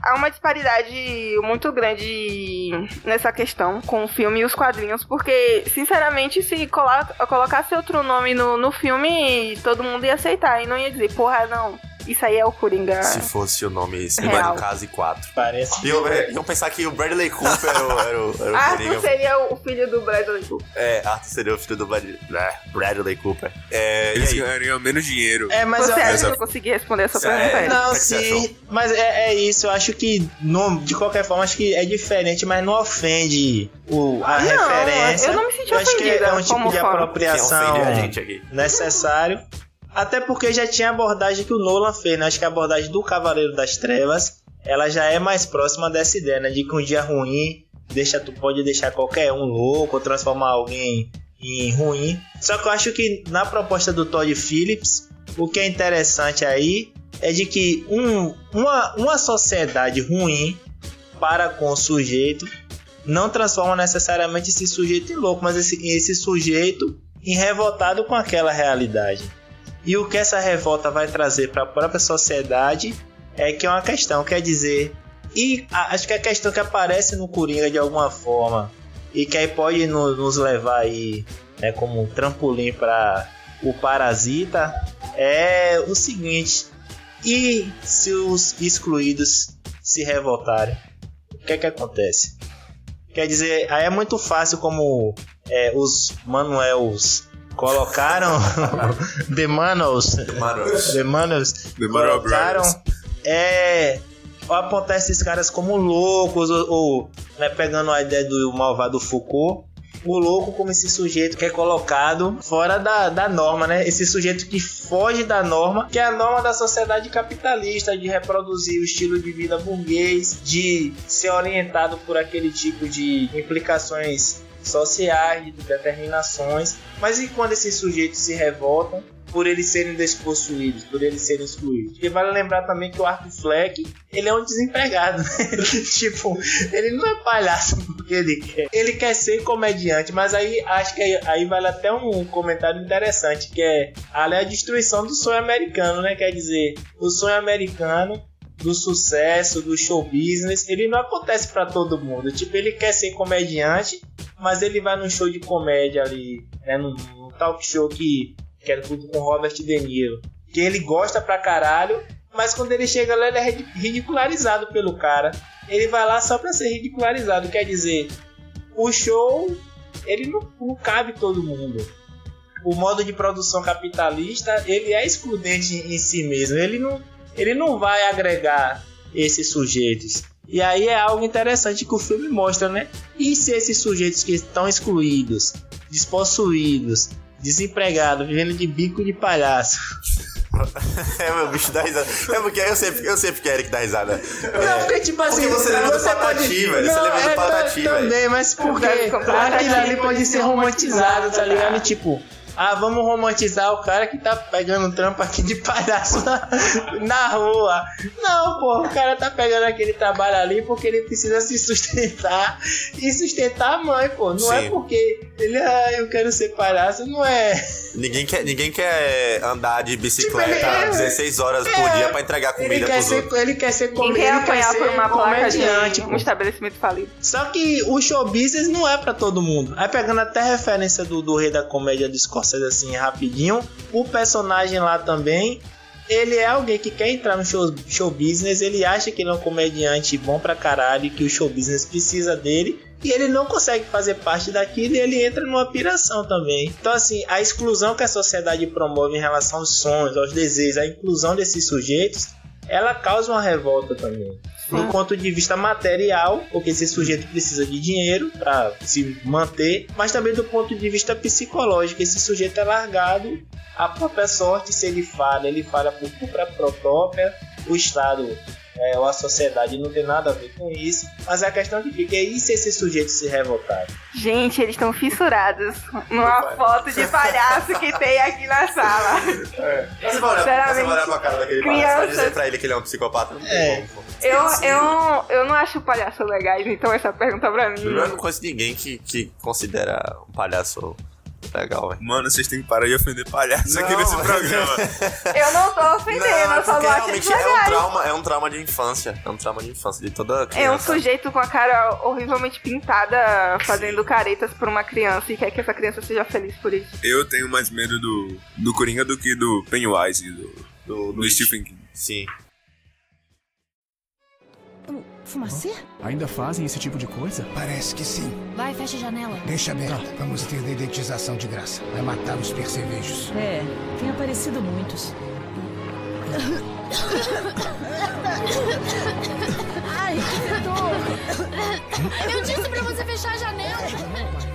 há uma disparidade muito grande nessa questão com o filme e os quadrinhos, porque, sinceramente, se colocasse outro nome no, no filme, todo mundo ia aceitar e não ia dizer, porra, não isso aí é o Coringa. Se fosse o nome Real. no caso 4. Parece. E eu, iam pensar que o Bradley Cooper era o, era o, era o Arthur Coringa. seria o filho do Bradley Cooper. É, Arthur seria o filho do Brad- é, Bradley Cooper. É, Eles ganhariam menos dinheiro. É, mas Você eu, acha essa- que eu consegui responder essa É, pergunta? é. Não, é sim, mas é, é isso. Eu acho que, no, de qualquer forma, acho que é diferente, mas não ofende o, a Não, referência. eu não me senti Eu acho que é ofendida um tipo de apropriação ofende a gente aqui? necessário. Até porque já tinha a abordagem que o Nolan fez, né? Acho que a abordagem do Cavaleiro das Trevas, ela já é mais próxima dessa ideia, né? De que um dia ruim deixa, tu pode deixar qualquer um louco, ou transformar alguém em ruim. Só que eu acho que na proposta do Todd Phillips, o que é interessante aí é de que um, uma, uma sociedade ruim para com o sujeito não transforma necessariamente esse sujeito em louco, mas esse, esse sujeito em revoltado com aquela realidade. E o que essa revolta vai trazer para a própria sociedade é que é uma questão, quer dizer, e acho que a questão que aparece no Coringa de alguma forma e que aí pode no- nos levar aí né, como um trampolim para o Parasita é o seguinte: e se os excluídos se revoltarem? O que é que acontece? Quer dizer, aí é muito fácil como é, os Manuels colocaram The Manuels, Mano, The Manuels The Manuel colocaram é apontar esses caras como loucos ou, ou, né, pegando a ideia do malvado Foucault. O louco como esse sujeito que é colocado fora da, da norma, né? Esse sujeito que foge da norma, que é a norma da sociedade capitalista, de reproduzir o estilo de vida burguês, de ser orientado por aquele tipo de implicações sociais, de determinações. Mas e quando esses sujeitos se revoltam por eles serem despossuídos, por eles serem excluídos? Porque vale lembrar também que o Arthur Fleck, ele é um desempregado, né? tipo, ele não é palhaço porque ele quer. Ele quer ser comediante, mas aí acho que aí, aí vale até um comentário interessante, que é é a destruição do sonho americano, né? Quer dizer, o sonho americano do sucesso, do show business, ele não acontece pra todo mundo. Tipo, ele quer ser comediante, mas ele vai num show de comédia ali, né, num, num talk show que, que é tudo com Robert De Niro, que ele gosta pra caralho, mas quando ele chega lá ele é ri- ridicularizado pelo cara. Ele vai lá só pra ser ridicularizado, quer dizer, o show ele não, não cabe todo mundo. O modo de produção capitalista ele é excludente em si mesmo. Ele não, ele não vai agregar esses sujeitos. E aí é algo interessante que o filme mostra, né? E se esses sujeitos que estão excluídos, despossuídos, desempregados, vivendo de bico de palhaço, é meu bicho dá risada. É porque eu sempre, eu sempre quero que dá risada. Não, É, porque tipo assim. Porque você lembra do Patati, velho. Você Não, lembra do Patati, ta- velho. Também, mas porque aquilo ali pode ser romantizado, tá ligado? E, Tipo, ah, vamos romantizar o cara que tá pegando trampo aqui de palhaço na, na rua. Não, pô, o cara tá pegando aquele trabalho ali porque ele precisa se sustentar e sustentar a mãe, pô. Não é Sim. porque ele, ah, eu quero ser palhaço, não é. Ninguém quer, ninguém quer andar de bicicleta Tipo, ele é- 16 horas por é, dia pra entregar Ele comida quer, pros ser, outros. ele quer ser Quem come- quer ele apanhar por uma placa de comediante, um estabelecimento falido? Só que o show business não é pra todo mundo. Aí pegando até a referência do, do Rei da Comédia do Scorsese assim rapidinho, o personagem lá também, ele é alguém que quer entrar no show, show business, ele acha que ele é um comediante bom pra caralho, que o show business precisa dele. E ele não consegue fazer parte daquilo e ele entra numa piração também. Então, assim, a exclusão que a sociedade promove em relação aos sonhos, aos desejos, a inclusão desses sujeitos, ela causa uma revolta também. Do ponto de vista material, porque esse sujeito precisa de dinheiro para se manter, mas também do ponto de vista psicológico, esse sujeito é largado à própria sorte. Se ele falha, ele falha por culpa própria. O Estado é, ou a sociedade não tem nada a ver com isso. Mas a questão que fica é e se esse sujeito se revoltar? Gente, eles estão fissurados numa foto de palhaço que tem aqui na sala. É. Você vai olhar, você vai olhar pra cara daquele palhaço e vai dizer pra ele que ele é um psicopata? Não tem É. Eu, eu, eu não acho palhaço legais, então essa pergunta pra mim. Eu não conheço ninguém que, que considera um palhaço legal, velho. Mano, vocês têm que parar de ofender palhaço aqui nesse mas- programa. Eu não tô ofendendo, Não, eu só porque realmente é um legais. trauma, é um trauma de infância. É um trauma de infância de toda criança. É um sujeito com a cara horrivelmente pintada fazendo caretas por uma criança e quer que essa criança seja feliz por isso. Eu tenho mais medo do, do Coringa do que do Pennywise e do, do, do Stephen King. Sim. Fumacê? Ainda fazem esse tipo de coisa? Parece que sim. Vai, fecha a janela. Deixa aberto. Vamos ter dedetização de graça. Vai matar os percevejos. É, tem aparecido muitos. Ai, que fedor! Eu disse pra você fechar a janela!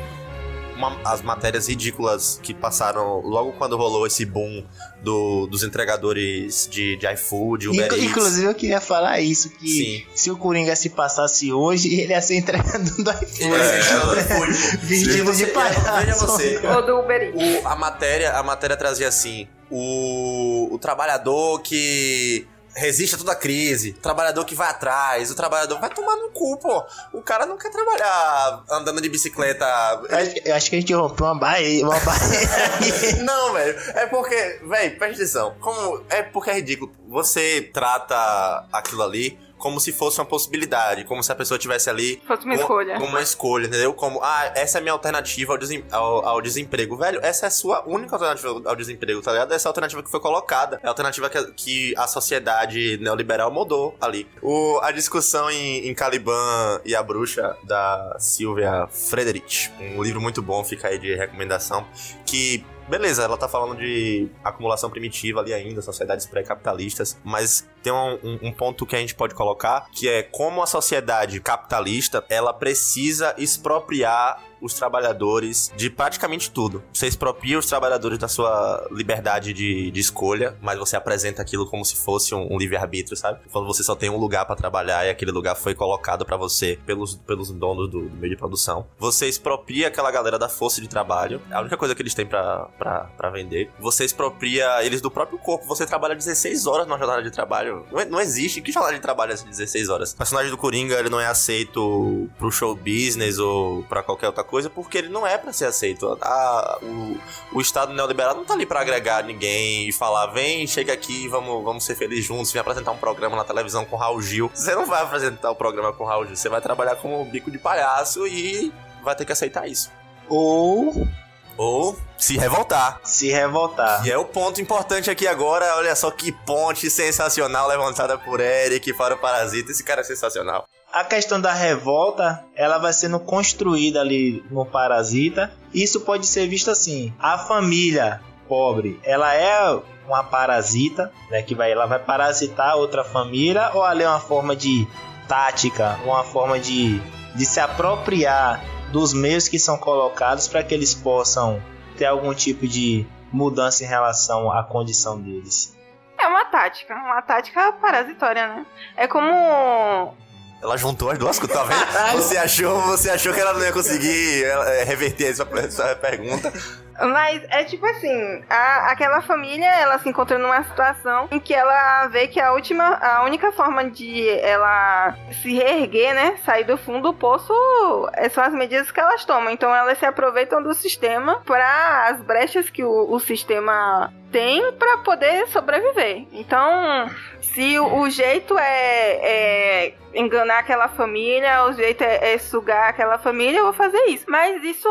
Uma- as matérias ridículas que passaram logo quando rolou esse boom do- dos entregadores de, de iFood, Uber Inclu- Eats. Inclusive, eu queria falar isso: que se o Coringa se passasse hoje, ele ia ser entregador do iPhone. É, Vestido de palhaço. Veja você. Ou do Uber Eats. O- a, matéria, a matéria trazia assim: o, o trabalhador que resiste a toda crise, o trabalhador que vai atrás, o trabalhador vai tomar no cu, pô. O cara não quer trabalhar andando de bicicleta. Eu acho- Eu acho que a gente rompeu uma barreira. Uma barreira. Não, velho. É porque, velho, presta atenção. Como, é porque é ridículo. Você trata aquilo ali como se fosse uma possibilidade, como se a pessoa tivesse ali Fosse uma com- escolha. Como uma escolha, entendeu? Como, ah, essa é a minha alternativa ao, desem- ao- ao desemprego. Velho, essa é a sua única alternativa ao desemprego, tá ligado? Essa é a alternativa que foi colocada. É a alternativa que, que a sociedade neoliberal mudou ali. O, a discussão em, em Caliban e a Bruxa, da Silvia Frederich. Um livro muito bom, fica aí de recomendação. Que Beleza, ela tá falando de acumulação primitiva ali ainda, sociedades pré-capitalistas, mas tem um, um- um ponto que a gente pode colocar, que é como a sociedade capitalista, ela precisa expropriar os trabalhadores de praticamente tudo. Você expropria os trabalhadores da sua liberdade de, de escolha, mas você apresenta aquilo como se fosse um, um livre-arbítrio, sabe? Quando você só tem um lugar pra trabalhar e aquele lugar foi colocado pra você pelos, pelos donos do, do meio de produção. Você expropria aquela galera da força de trabalho, a única coisa que eles têm pra vender. Você expropria eles do próprio corpo. Você trabalha 16 horas numa jornada de trabalho. Não, é- não existe. Que jornada de trabalho é essa de 16 horas? O personagem do Coringa, ele não é aceito pro show business ou pra qualquer outra coisa, porque ele não é pra ser aceito. A- o, o Estado neoliberal não tá ali pra agregar ninguém e falar, vem, chega aqui, vamos, vamos ser felizes juntos, vem apresentar um programa na televisão com Raul Gil. Você não vai apresentar o programa com Raul Gil, você vai trabalhar como bico de palhaço e vai ter que aceitar isso. Ou Ou se revoltar. se revoltar. E é o ponto importante aqui agora, olha só que ponte sensacional levantada por Eric para o Parasita. Esse cara é sensacional. A questão da revolta, ela vai sendo construída ali no Parasita. Isso pode ser visto assim: a família pobre, ela é uma parasita, né, que vai, ela vai parasitar outra família, ou ela é uma forma de tática, uma forma de, de se apropriar dos meios que são colocados para que eles possam ter algum tipo de mudança em relação à condição deles. É uma tática, uma tática parasitória, né? É como Ela juntou as duas coisas, tá vendo? Você achou, você achou que ela não ia conseguir é, reverter essa, essa pergunta. Mas é tipo assim, a- aquela família, ela se encontra numa situação em que ela vê que a última, a única forma de ela se reerguer, né, sair do fundo do poço, é- são as medidas que elas tomam. Então elas se aproveitam do sistema para as brechas que o, o sistema tem para poder sobreviver. Então, se o, o jeito é, é enganar aquela família, o jeito é, é sugar aquela família, eu vou fazer isso. Mas isso,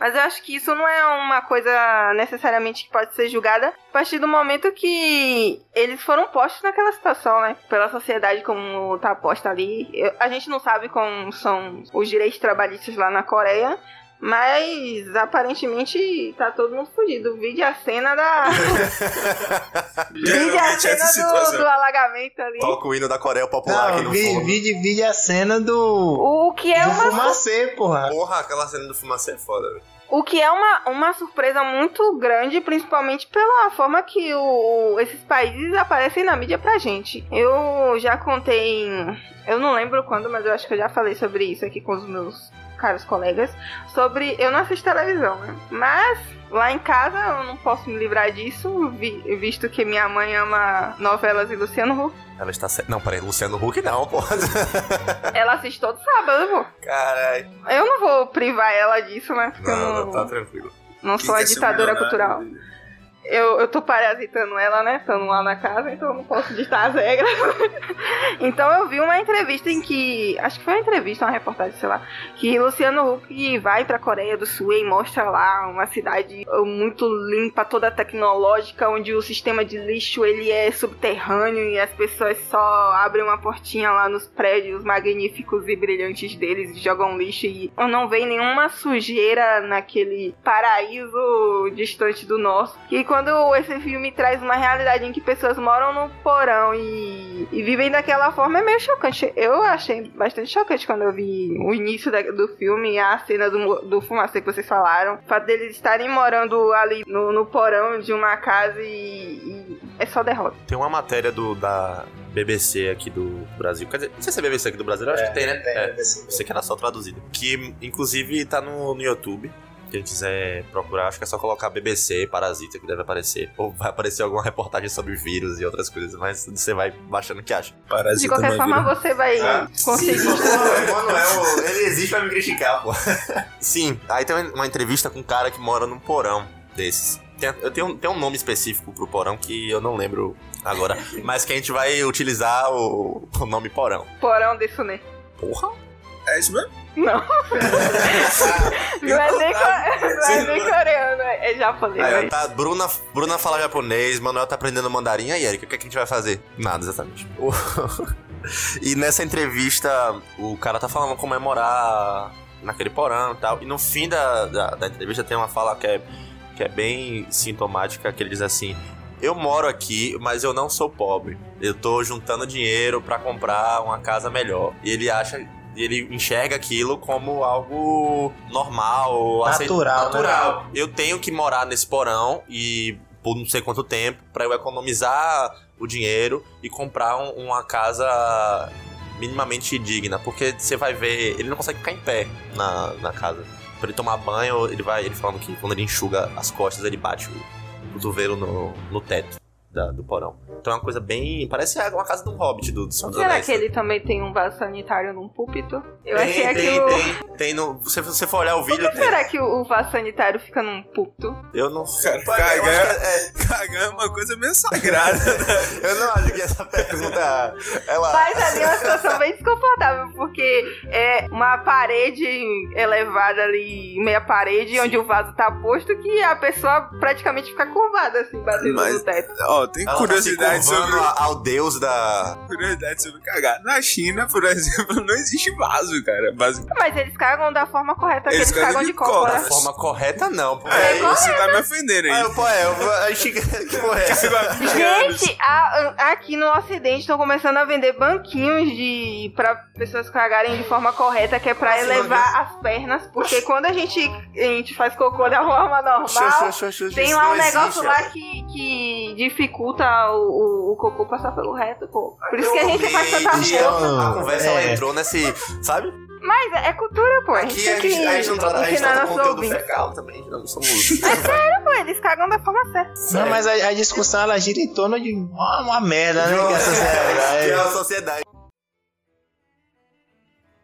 mas eu acho que isso não é uma coisa necessariamente que pode ser julgada a partir do momento que eles foram postos naquela situação, né? Pela sociedade como tá posta ali. Eu- a gente não sabe como são os direitos trabalhistas lá na Coreia. Mas aparentemente tá todo mundo fudido. Vide a cena da. Vide a essa cena do, do alagamento ali. Toca o hino da Coreia Popular aqui Não, no vi, fundo. vi, vi a cena do. O que é do uma fumacê, porra. Porra, aquela cena do fumacê é foda, velho. O que é uma, uma surpresa muito grande, principalmente pela forma que o, esses países aparecem na mídia pra gente. Eu já contei, em- eu não lembro quando, mas eu acho que eu já falei sobre isso aqui com os meus caros colegas, sobre eu não assisto televisão, né? Mas lá em casa eu não posso me livrar disso, vi- visto que minha mãe ama novelas e Luciano Huck. Ela está. Não, peraí, Luciano Huck não, porra. Ela assiste todo sábado, pô. Caralho. Eu não vou privar ela disso, né? Porque eu Não, não, tá tranquilo. não Quem sou a ditadora cultural. Eu, eu tô parasitando ela, né? Estando lá na casa, então eu não posso ditar as regras. então eu vi uma entrevista em que. Acho que foi uma entrevista, uma reportagem, sei lá. Que Luciano Huck vai pra Coreia do Sul e mostra lá uma cidade uh, muito limpa, toda tecnológica, onde o sistema de lixo ele é subterrâneo e as pessoas só abrem uma portinha lá nos prédios magníficos e brilhantes deles e jogam lixo e não vem nenhuma sujeira naquele paraíso distante do nosso. E quando esse filme traz uma realidade em que pessoas moram no porão e, e vivem daquela forma, é meio chocante. Eu achei bastante chocante quando eu vi o início da- do filme, a cena do, do fumacê que vocês falaram. O fato deles estarem morando ali no, no porão de uma casa e, e é só derrota. Tem uma matéria do, da BBC aqui do Brasil. Quer dizer, não sei se é BBC aqui do Brasil, eu acho que tem, né? É, você que era só traduzido. Que, inclusive, tá no, no YouTube. Quem quiser procurar, acho que é só colocar BBC Parasita que deve aparecer. Ou vai aparecer alguma reportagem sobre vírus e outras coisas, mas você vai baixando o que acha. De Parasita qualquer forma, Mangueira. você vai conseguir. O Manuel, ele existe pra me criticar, pô. Sim, aí tem uma entrevista com um cara que mora num porão desses. Tem, eu tenho, tem um nome específico pro porão que eu não lembro agora, mas que a gente vai utilizar o, o nome porão. Porão de Suné. Porra! É isso mesmo? Não. não é nem, não é nem coreano, é é japonês. Aí, tá, Bruna, Bruna fala japonês, Manuel tá aprendendo mandarim. Aí, Erika, o que, é que a gente vai fazer? Nada, exatamente. E nessa entrevista, o cara tá falando como é naquele porão e tal. E no fim da, da, da entrevista tem uma fala que é, que é bem sintomática, que ele diz assim... Eu moro aqui, mas eu não sou pobre. Eu tô juntando dinheiro pra comprar uma casa melhor. E ele acha... Ele enxerga aquilo como algo normal, aceit- Natural, né? natural. Eu tenho que morar nesse porão e por não sei quanto tempo pra eu economizar o dinheiro e comprar um- uma casa minimamente digna, porque você vai ver, ele não consegue ficar em pé na, na casa. Pra ele tomar banho, ele vai, ele falando que quando ele enxuga as costas, ele bate o cotovelo no, no teto da- do porão. Então é uma coisa bem. Parece uma casa de um hobbit do, do Senhor dos Será Anéis, que ele também tem um vaso sanitário num púlpito? Eu tem, achei tem, aquilo. tem, tem no. Se você for olhar o Por vídeo, que tem. será que o o vaso sanitário fica num púlpito? Eu não sei. Cagar, é- cagar é uma coisa meio sagrada. Eu não acho que essa pergunta. Ela. Faz ali uma situação bem desconfortável, porque é uma parede elevada ali, meia parede, onde o vaso tá posto, que a pessoa praticamente fica curvada, assim, batendo Mas- no teto. Ó, tem Ela tá curiosidade se curvando sobre. ao deus da. Curiosidade sobre cagar. Na China, por exemplo, não existe vaso, cara. Vaso... Mas eles cagam da forma correta, que Eles eles cagam cagam de copo. né? Da forma correta, não. Pô. É, você tá me ofendendo aí. Ah, pô, é, eu-. Que porra é essa? Gente, a- aqui no ocidente estão começando a vender banquinhos de para pessoas cagarem de forma correta, que é pra elevar as pernas, porque quando a gente, a gente faz cocô da forma normal, tem lá um negócio lá que, que dificulta o, o, o cocô passar pelo reto, pô. Por isso que a gente faz tanta Entendi. força. A conversa ela É. entrou nesse. Sabe? Mas é cultura, pô. A gente Aqui tem a que gente, a gente não trata, a gente ensinar trata nossos conteúdo ouvintes. fecal também. Não somos. É sério, pô, eles cagam da forma certa. Não, mas a, a discussão ela gira em torno de uma, uma merda, né? Que essa Que é a sociedade. sociedade.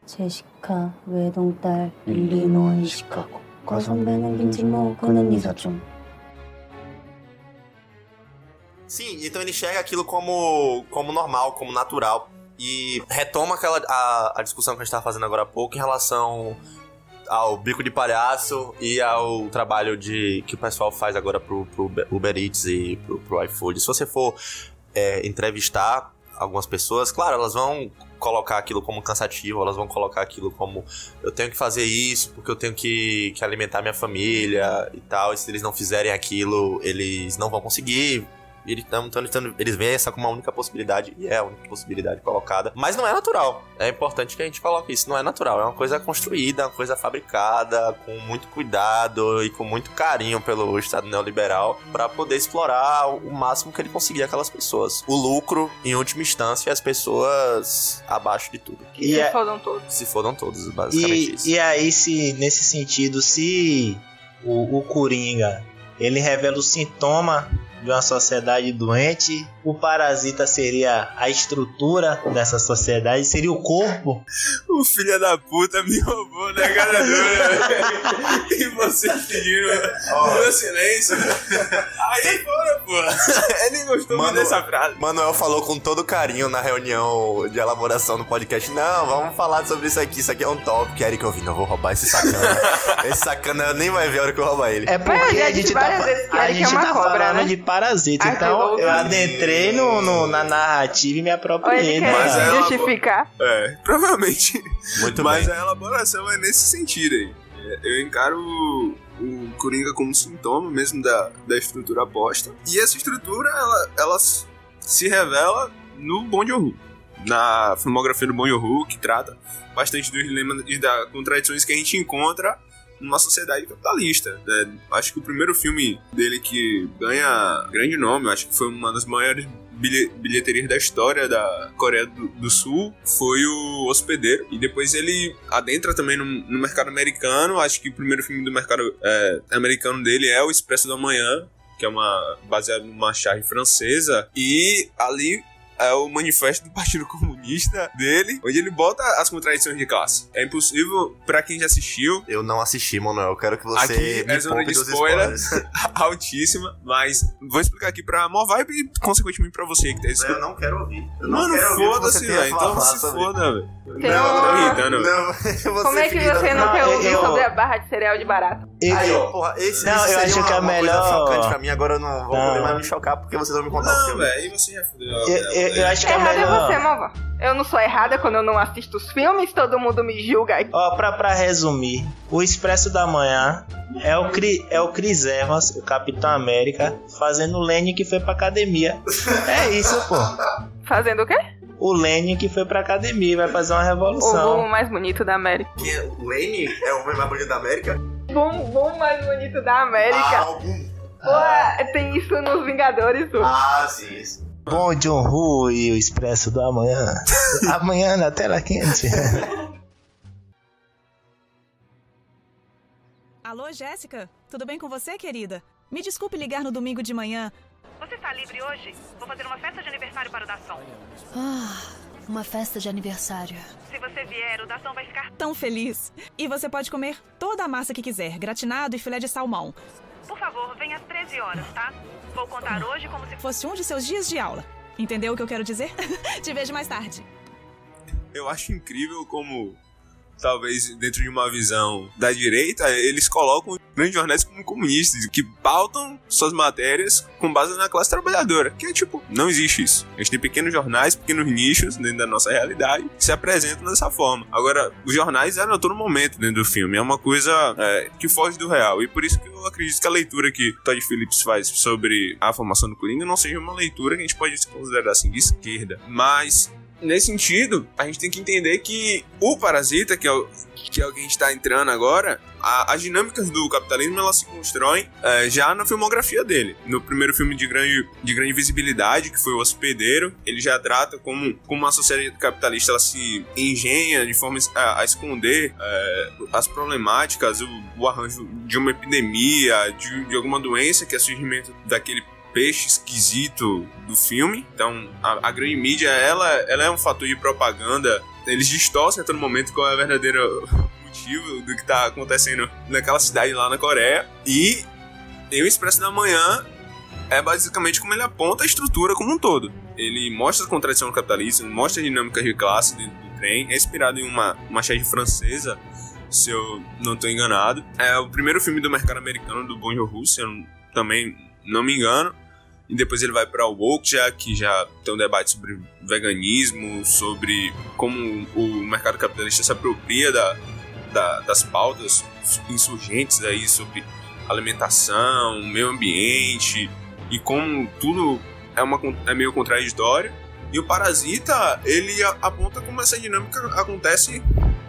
제시카 외동딸 일리노이 시카고 과선배는 김치모 그는 이사촌 Sim, então ele enxerga aquilo como, como normal, como natural. E retoma aquela a, a discussão que a gente estava fazendo agora há pouco em relação ao bico de palhaço e ao trabalho de que o pessoal faz agora pro, pro Uber Eats e pro, pro iFood. Se você for é, entrevistar algumas pessoas, claro, elas vão colocar aquilo como cansativo, elas vão colocar aquilo como eu tenho que fazer isso porque eu tenho que, que alimentar minha família e tal. E se eles não fizerem aquilo, eles não vão conseguir. E eles, tão, tão, tão- eles veem essa como a única possibilidade, e é a única possibilidade colocada. Mas não é natural. É importante que a gente coloque isso. Não é natural. É uma coisa construída, uma coisa fabricada, com muito cuidado e com muito carinho pelo Estado neoliberal, para poder explorar o máximo que ele conseguir aquelas pessoas. O lucro, em última instância, e as pessoas abaixo de tudo. E Se é- fodam todos. Se fodam todos, basicamente E, isso. e aí, se nesse sentido, se o, o Coringa ele revela o sintoma de uma sociedade doente, o parasita seria a estrutura dessa sociedade, seria o corpo. O filho da puta me roubou né, ganadora. e você pedindo o meu silêncio. Aí fora, pô. Ele gostou muito dessa frase. Manuel falou com todo carinho na reunião de elaboração do podcast. Não, vamos falar sobre isso aqui. Isso aqui é um tópico. Eric ouvindo, eu vou roubar esse sacana. esse sacana nem vai ver a hora que eu roubar ele. É porque já a gente tá, a Eric é gente tá cobra, falando né? de parasita. Ai, então eu adentrei no, no- na narrativa e me apropriei. quer Mas é justificar. É, provavelmente. Muito Mas bem. a elaboração é nesse sentido aí. É, Eu encaro o, o Coringa como sintoma mesmo da, da estrutura aposta. E essa estrutura, ela, ela se revela no Bong Joon-ho. Na filmografia do Bong Joon-ho, que trata bastante dos dilemas e das contradições que a gente encontra numa sociedade capitalista. né? Acho que o primeiro filme dele que ganha grande nome, acho que foi uma das maiores bilhe- bilheterias da história da Coreia do, do Sul, foi o Hospedeiro. E depois ele adentra também no, no mercado americano. Acho que o primeiro filme do mercado é, americano dele é o Expresso da Manhã, que é uma baseado numa charge francesa. E ali é o manifesto do Partido Comunista dele, onde ele bota as contradições de classe. É impossível pra quem já assistiu Eu não assisti, Manuel. Eu quero que você Aqui me é zona de spoiler. altíssima, mas vou explicar aqui pra maior vibe e consequentemente pra você que tá escutando. Eu não quero ouvir. Eu não Mano, o foda-se, velho. Então se foda, velho. Não, um- tô irritando, velho. Não, você Como é que você não, Não, quer ouvir eu- sobre a barra de cereal de barata? Eu- Aí, ó, porra, esse, Não, isso eu acho uma, que é melhor- chocante pra mim. Agora eu não vou Não. poder mais me chocar porque vocês vão me contar o Não, filme. velho, aí você já fudeu. eu, eu- eu acho que é Errado é melhor. você, Mova. Eu não sou errada quando eu não assisto os filmes, todo mundo me julga. Ó, pra, pra resumir, o Expresso da Manhã é o, Cri, é o Chris Evans, o Capitão América, fazendo o Lenny que foi pra academia. É isso, pô. Fazendo o quê? O Lenny que foi pra academia e vai fazer uma O revolução. boom mais bonito da América. Que é o Lane é o homem mais bonito da América? Boom, boom mais bonito da América. Ah, algum... Porra, tem isso nos Vingadores, pô. ah sim, isso. Bom John Hu e o Expresso da Manhã. Amanhã na tela quente. Alô, Jéssica? Tudo bem com você, querida? Me desculpe ligar no domingo de manhã. Você está livre hoje? Vou fazer uma festa de aniversário para o Dação. Ah, uma festa de aniversário. Se você vier, o Dação vai ficar. Tão feliz. E você pode comer toda a massa que quiser, gratinado e filé de salmão. Por favor, venha às 13 horas, tá? Vou contar hoje como se Fosse um de seus dias de aula. Entendeu o que eu quero dizer? Te vejo mais tarde. Eu acho incrível como, talvez dentro de uma visão da direita, eles colocam grandes jornais como comunistas, que pautam suas matérias com base na classe trabalhadora. Que é tipo, não existe isso. A gente tem pequenos jornais, pequenos nichos dentro da nossa realidade que se apresentam dessa forma. Agora, os jornais eram a todo momento dentro do filme. É uma coisa é, que foge do real. E por isso que eu acredito que a leitura que Todd Phillips faz sobre a formação do Coringa não seja uma leitura que a gente pode considerar assim de esquerda. Mas nesse sentido, a gente tem que entender que o Parasita, que é o que, é o que a gente está entrando agora, a- as dinâmicas do capitalismo elas se constroem eh, já na filmografia dele. No primeiro filme de grande, de grande visibilidade, que foi O Hospedeiro, ele já trata como, como a sociedade capitalista ela se engenha de forma a, a esconder eh, as problemáticas, o, o arranjo de uma epidemia, de, de alguma doença que é surgimento daquele peixe esquisito do filme. Então, a, a grande mídia, ela, ela é um fator de propaganda. Eles distorcem a todo momento qual é o verdadeiro motivo do que tá acontecendo naquela cidade lá na Coreia. E em O Expresso da Manhã é basicamente como ele aponta a estrutura como um todo. Ele mostra a contradição do capitalismo, mostra a dinâmica de classe dentro do trem, é inspirado em uma, uma charge francesa, se eu não estou enganado. É o primeiro filme do mercado americano do Bong Joon-ho, se eu também não me engano. E depois ele vai para o woke já que já tem um debate sobre veganismo, sobre como o mercado capitalista se apropria da, da, das pautas insurgentes aí sobre alimentação, meio ambiente e como tudo é, uma, é meio contraditório. E o Parasita, ele aponta como essa dinâmica acontece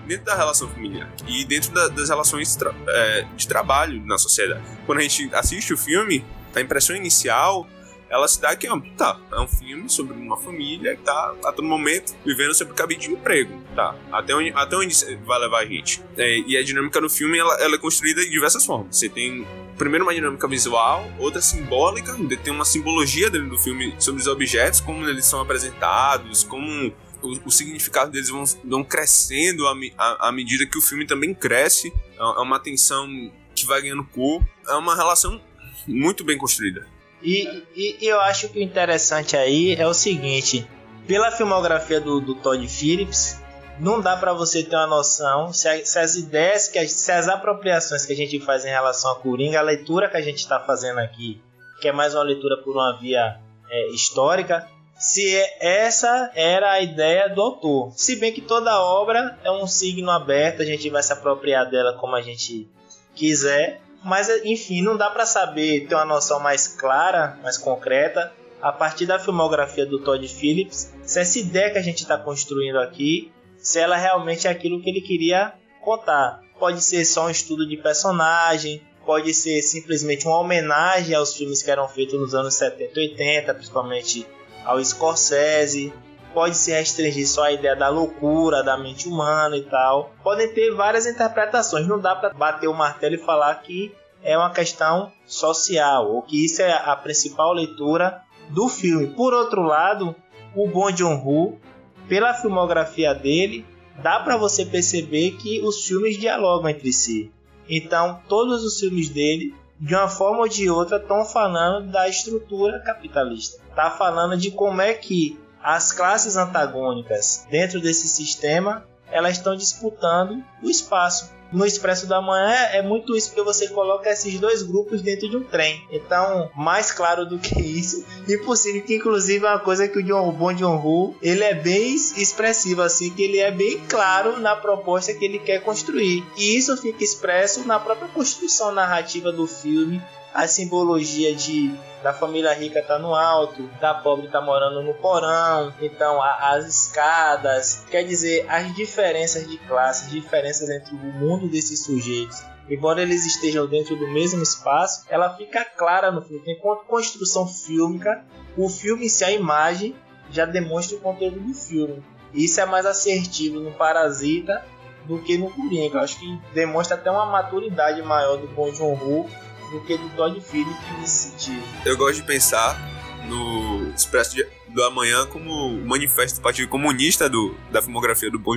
dentro da relação familiar e dentro da, das relações tra é, de trabalho na sociedade. Quando a gente assiste o filme, a impressão inicial ela se dá que ó, tá, é um filme sobre uma família que tá a todo momento vivendo sobre cabide de emprego, tá? Até onde, até onde vai levar a gente. É, e a dinâmica no filme ela, ela, é construída de diversas formas. Você tem primeiro uma dinâmica visual, outra simbólica, tem uma simbologia dentro do filme sobre os objetos, como eles são apresentados, como o, o significado deles vão, vão crescendo à, à, à medida que o filme também cresce. É, é uma tensão que vai ganhando cor. É uma relação muito bem construída. E, e, eu acho que o interessante aí é o seguinte: pela filmografia do, do Todd Phillips, não dá para você ter uma noção se, a, se, as ideias, que se as apropriações que a gente faz em relação a Coringa, a leitura que a gente está fazendo aqui, que é mais uma leitura por uma via é, histórica, se essa era a ideia do autor. Se bem que toda obra é um signo aberto, a gente vai se apropriar dela como a gente quiser, mas enfim, não dá para saber, ter uma noção mais clara, mais concreta, a partir da filmografia do Todd Phillips, se essa ideia que a gente está construindo aqui, se ela realmente é aquilo que ele queria contar. Pode ser só um estudo de personagem, pode ser simplesmente uma homenagem aos filmes que eram feitos nos anos 70 e 80, principalmente ao Scorsese, pode se restringir só a ideia da loucura, da mente humana e tal. Podem ter várias interpretações, não dá para bater o martelo e falar que é uma questão social ou que isso é a principal leitura do filme. Por outro lado, o Bong Joon-ho, pela filmografia dele, dá para você perceber que os filmes dialogam entre si. Então, todos os filmes dele, de uma forma ou de outra, estão falando da estrutura capitalista. Tá falando de como é que as classes antagônicas dentro desse sistema elas estão disputando o espaço. No Expresso da Manhã é muito isso, porque você coloca esses dois grupos dentro de um trem. Então, mais claro do que isso, impossível, que inclusive é uma coisa que o John, o Bom John ele é bem expressivo, assim, que ele é bem claro na proposta que ele quer construir. E isso fica expresso na própria construção narrativa do filme, a simbologia de da família rica tá no alto, da pobre tá morando no porão, então as escadas, quer dizer, as diferenças de classe, diferenças entre o mundo desses sujeitos. Embora eles estejam dentro do mesmo espaço, ela fica clara no filme. Enquanto construção fílmica, o filme si, a imagem, já demonstra o conteúdo do filme. Isso é mais assertivo no Parasita do que no Coringa. Acho que demonstra até uma maturidade maior do Bong Joon-ho do que do Todd Phillips nesse sentido. Eu gosto de pensar no Expresso do Amanhã como o manifesto do Partido Comunista do, da filmografia do Bon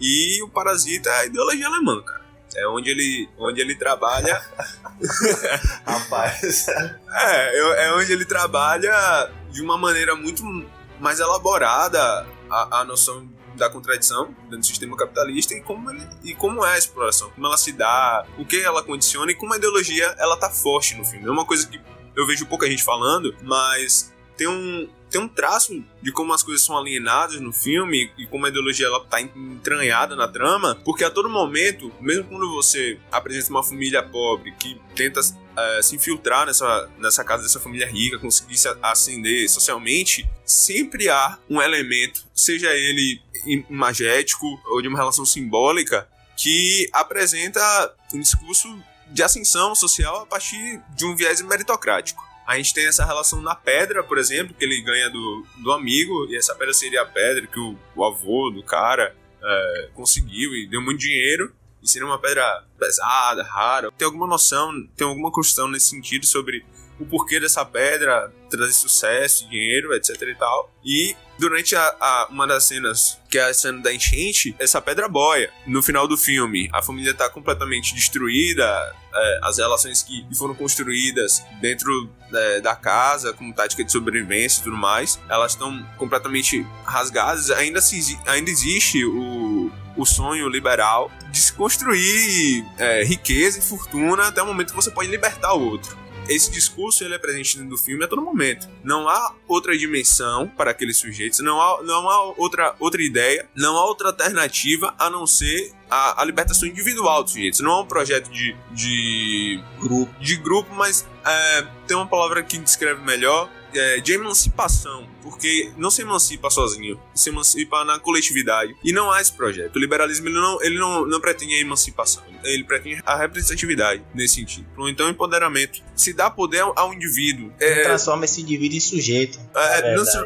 e o Parasita é a ideologia alemã, cara. É onde ele, onde ele trabalha. Rapaz. é, é onde ele trabalha de uma maneira muito mais elaborada a, a noção da contradição dentro do sistema capitalista e como, ele, e como é a exploração, como ela se dá, o que ela condiciona e como a ideologia ela tá forte no filme. É uma coisa que eu vejo pouca gente falando, mas tem um, tem um traço de como as coisas são alienadas no filme e como a ideologia ela tá entranhada na trama, porque a todo momento, mesmo quando você apresenta uma família pobre que tenta uh, se infiltrar nessa, nessa casa dessa família rica, conseguir se ascender socialmente, sempre há um elemento, seja ele imagético ou de uma relação simbólica, que apresenta um discurso de ascensão social a partir de um viés meritocrático. A gente tem essa relação na pedra, por exemplo, que ele ganha do, do amigo, e essa pedra seria a pedra que o, o avô do cara é, conseguiu e deu muito dinheiro. E seria uma pedra pesada, rara. Tem alguma noção, tem alguma construção nesse sentido sobre o porquê dessa pedra trazer sucesso, dinheiro, etc e tal. E durante a, a, uma das cenas, que é a cena da enchente, essa pedra boia. No final do filme, a família está completamente destruída, é, as relações que foram construídas dentro é, da casa, como tática de sobrevivência e tudo mais, elas estão completamente rasgadas. Ainda, se, ainda existe o, o sonho liberal de se construir é, riqueza e fortuna até o momento que você pode libertar o outro. Esse discurso ele é presente dentro do filme a todo momento. Não há outra dimensão para aqueles sujeitos, não há, não há outra, outra ideia, não há outra alternativa a não ser a, a libertação individual dos sujeitos. Não é um projeto de, de grupo, de grupo mas é, tem uma palavra que descreve melhor, é, de emancipação, porque não se emancipa sozinho, se emancipa na coletividade. E não há esse projeto. O liberalismo ele não, ele não, não pretende a emancipação, ele pretende a representatividade nesse sentido. Então, o empoderamento se dá poder ao indivíduo. É, transforma esse indivíduo em sujeito. É, não se,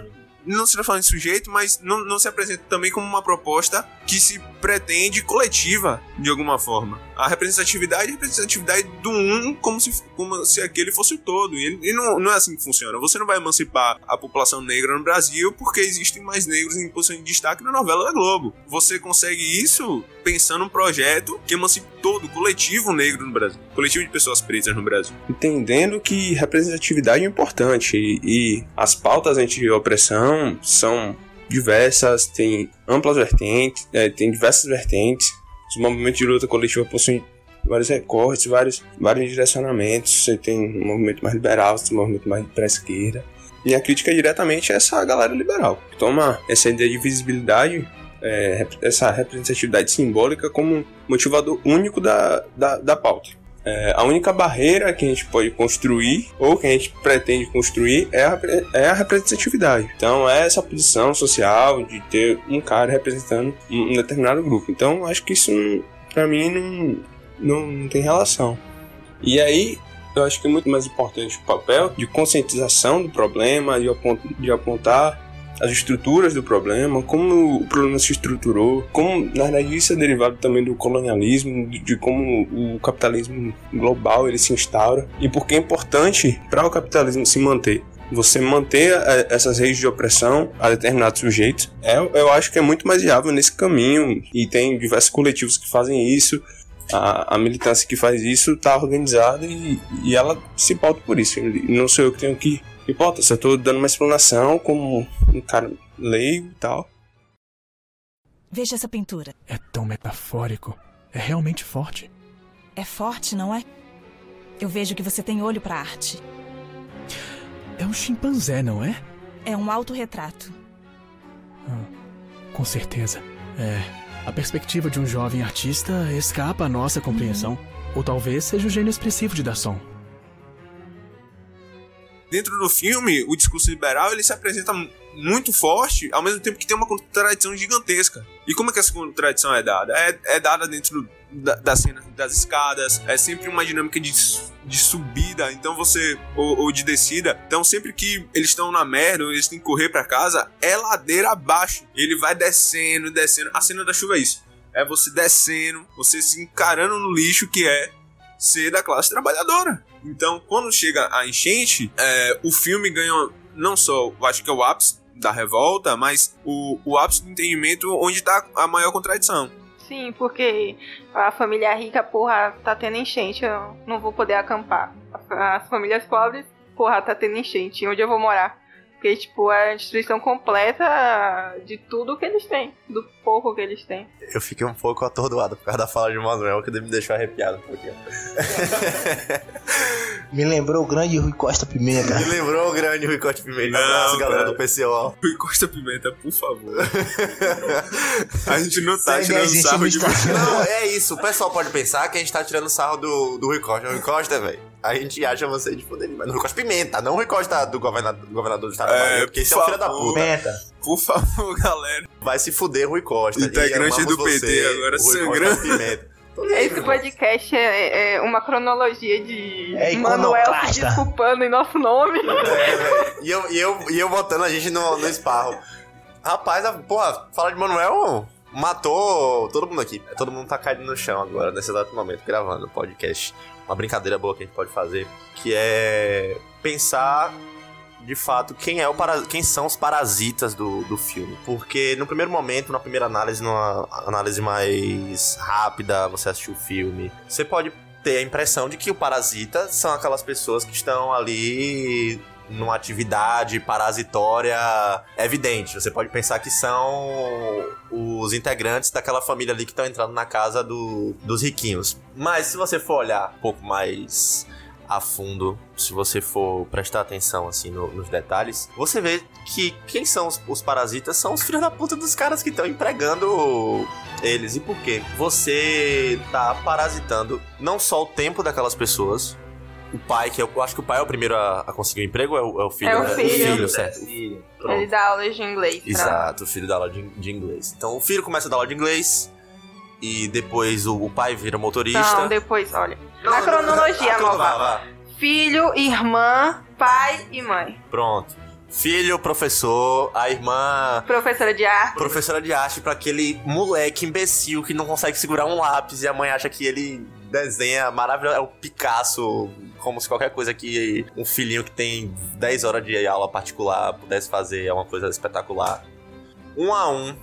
não se transforma em sujeito, mas não, não se apresenta também como uma proposta que se pretende coletiva, de alguma forma. A representatividade é a representatividade do um como se, como se aquele fosse o todo. E, e não, não é assim que funciona. Você não vai emancipar a população negra no Brasil porque existem mais negros em posição de destaque na novela da Globo. Você consegue isso pensando num projeto que emancipe todo o coletivo negro no Brasil. Coletivo de pessoas pretas no Brasil. Entendendo que representatividade é importante e, e as pautas anti-opressão são diversas, tem amplas vertentes, é, tem diversas vertentes. Os movimentos de luta coletiva possuem vários recortes, vários, vários direcionamentos. Você tem um movimento mais liberal, você tem um movimento mais para esquerda. E a crítica é diretamente a essa galera liberal, que toma essa ideia de visibilidade, é, essa representatividade simbólica como motivador único da, da, da pauta. É, a única barreira que a gente pode construir, ou que a gente pretende construir, é a, é a representatividade. Então, é essa posição social de ter um cara representando um, determinado grupo. Então, acho que isso, para mim, não, não, não tem relação. E aí, eu acho que é muito mais importante o papel de conscientização do problema, de, de apontar as estruturas do problema, como o problema se estruturou, como na verdade isso é derivado também do colonialismo, de, de como o capitalismo global ele se instaura e porque é importante para o capitalismo se manter você manter é, essas redes de opressão a determinados sujeitos, é, eu acho que é muito mais viável nesse caminho. E tem diversos coletivos que fazem isso. A, a militância que faz isso está organizada e, e ela se pauta por isso. Não sou eu que tenho que importa, só tô dando uma explanação como um cara leigo e tal. Veja essa pintura. É tão metafórico. É realmente forte. É forte, não é? Eu vejo que você tem olho para arte. É um chimpanzé, não é? É um autorretrato. Ah, com certeza. É. A perspectiva de um jovem artista escapa à nossa compreensão. Uhum. Ou talvez seja o gênio expressivo de Dasson dentro do filme, o discurso liberal ele se apresenta muito forte, ao mesmo tempo que tem uma contradição gigantesca. E como é que essa contradição é dada? É, é dada dentro da, da cena das escadas, é sempre uma dinâmica de, de subida, então você. Ou, ou de descida. Então, sempre que eles estão na merda, eles têm que correr para casa, é ladeira abaixo. Ele vai descendo, descendo. A cena da chuva é isso. É você descendo, você se encarando no lixo que é ser da classe trabalhadora. Então, quando chega a enchente, é, o filme ganha não só, acho que é o ápice da revolta, mas o, o ápice do entendimento onde está a maior contradição. Sim, porque a família rica, porra, tá tendo enchente, eu não vou poder acampar. As famílias pobres, porra, tá tendo enchente, onde eu vou morar? Porque, tipo, é a destruição completa de tudo que eles têm, do pouco que eles têm. Eu fiquei um pouco atordoado por causa da fala de Manuel, que me deixou arrepiado um pouquinho. me lembrou o grande Rui Costa Pimenta. Me lembrou o grande Rui Costa Pimenta. Não, abraço, galera do PCO. Rui Costa Pimenta, por favor. a gente não tá tirando sarro de você. Não, é isso. O pessoal pode pensar que a gente tá tirando sarro do, do Rui Costa. O Rui Costa, velho a gente acha você de poder demais. Não Rui Costa Pimenta, não Rui Costa do governador, do, governador do estado é, da Bahia, porque esse é um filho da puta. Pimenta. Por favor, galera. Vai se fuder, Rui Costa. Integrante do PT você, agora sangrando. Pimenta. Esse podcast é, é, uma cronologia de é Manuel se desculpando em nosso nome. É, e, eu, e, eu, e eu botando a gente no, no esparro. Rapaz, a, porra, fala de Manuel, matou todo mundo aqui. Todo mundo tá caindo no chão agora, nesse exato momento, gravando o podcast uma brincadeira boa que a gente pode fazer, que é pensar de fato quem é o para... quem são os parasitas do, do filme. Porque no primeiro momento, na primeira análise, numa análise mais rápida, você assistiu o filme, você pode ter a impressão de que o parasita são aquelas pessoas que estão ali numa atividade parasitória evidente. Você pode pensar que são os integrantes daquela família ali que estão entrando na casa do, dos riquinhos. Mas se você for olhar um pouco mais a fundo, se você for prestar atenção assim no- nos detalhes, você vê que quem são os, os parasitas são os filhos da puta dos caras que estão empregando eles. E por quê? Você tá parasitando não só o tempo daquelas pessoas, o pai, que eu, eu acho que o pai é o primeiro a, a conseguir o emprego, ou é o, é o filho? É o né? filho. certo. Ele dá aulas de inglês. pra- Exato, o filho dá aula de, de inglês. Então o filho começa a dar aula de inglês e depois o, o pai vira motorista. Não, depois, olha. Na cronologia, vai, vai. Filho, irmã, pai e mãe. Pronto. Filho, professor, a irmã Professora de arte. professora de arte pra aquele moleque imbecil que não consegue segurar um lápis e a mãe acha que ele desenha maravilhoso. É o Picasso, como se qualquer coisa que um filhinho que tem 10 horas de aula particular pudesse fazer. É uma coisa espetacular. Um a um,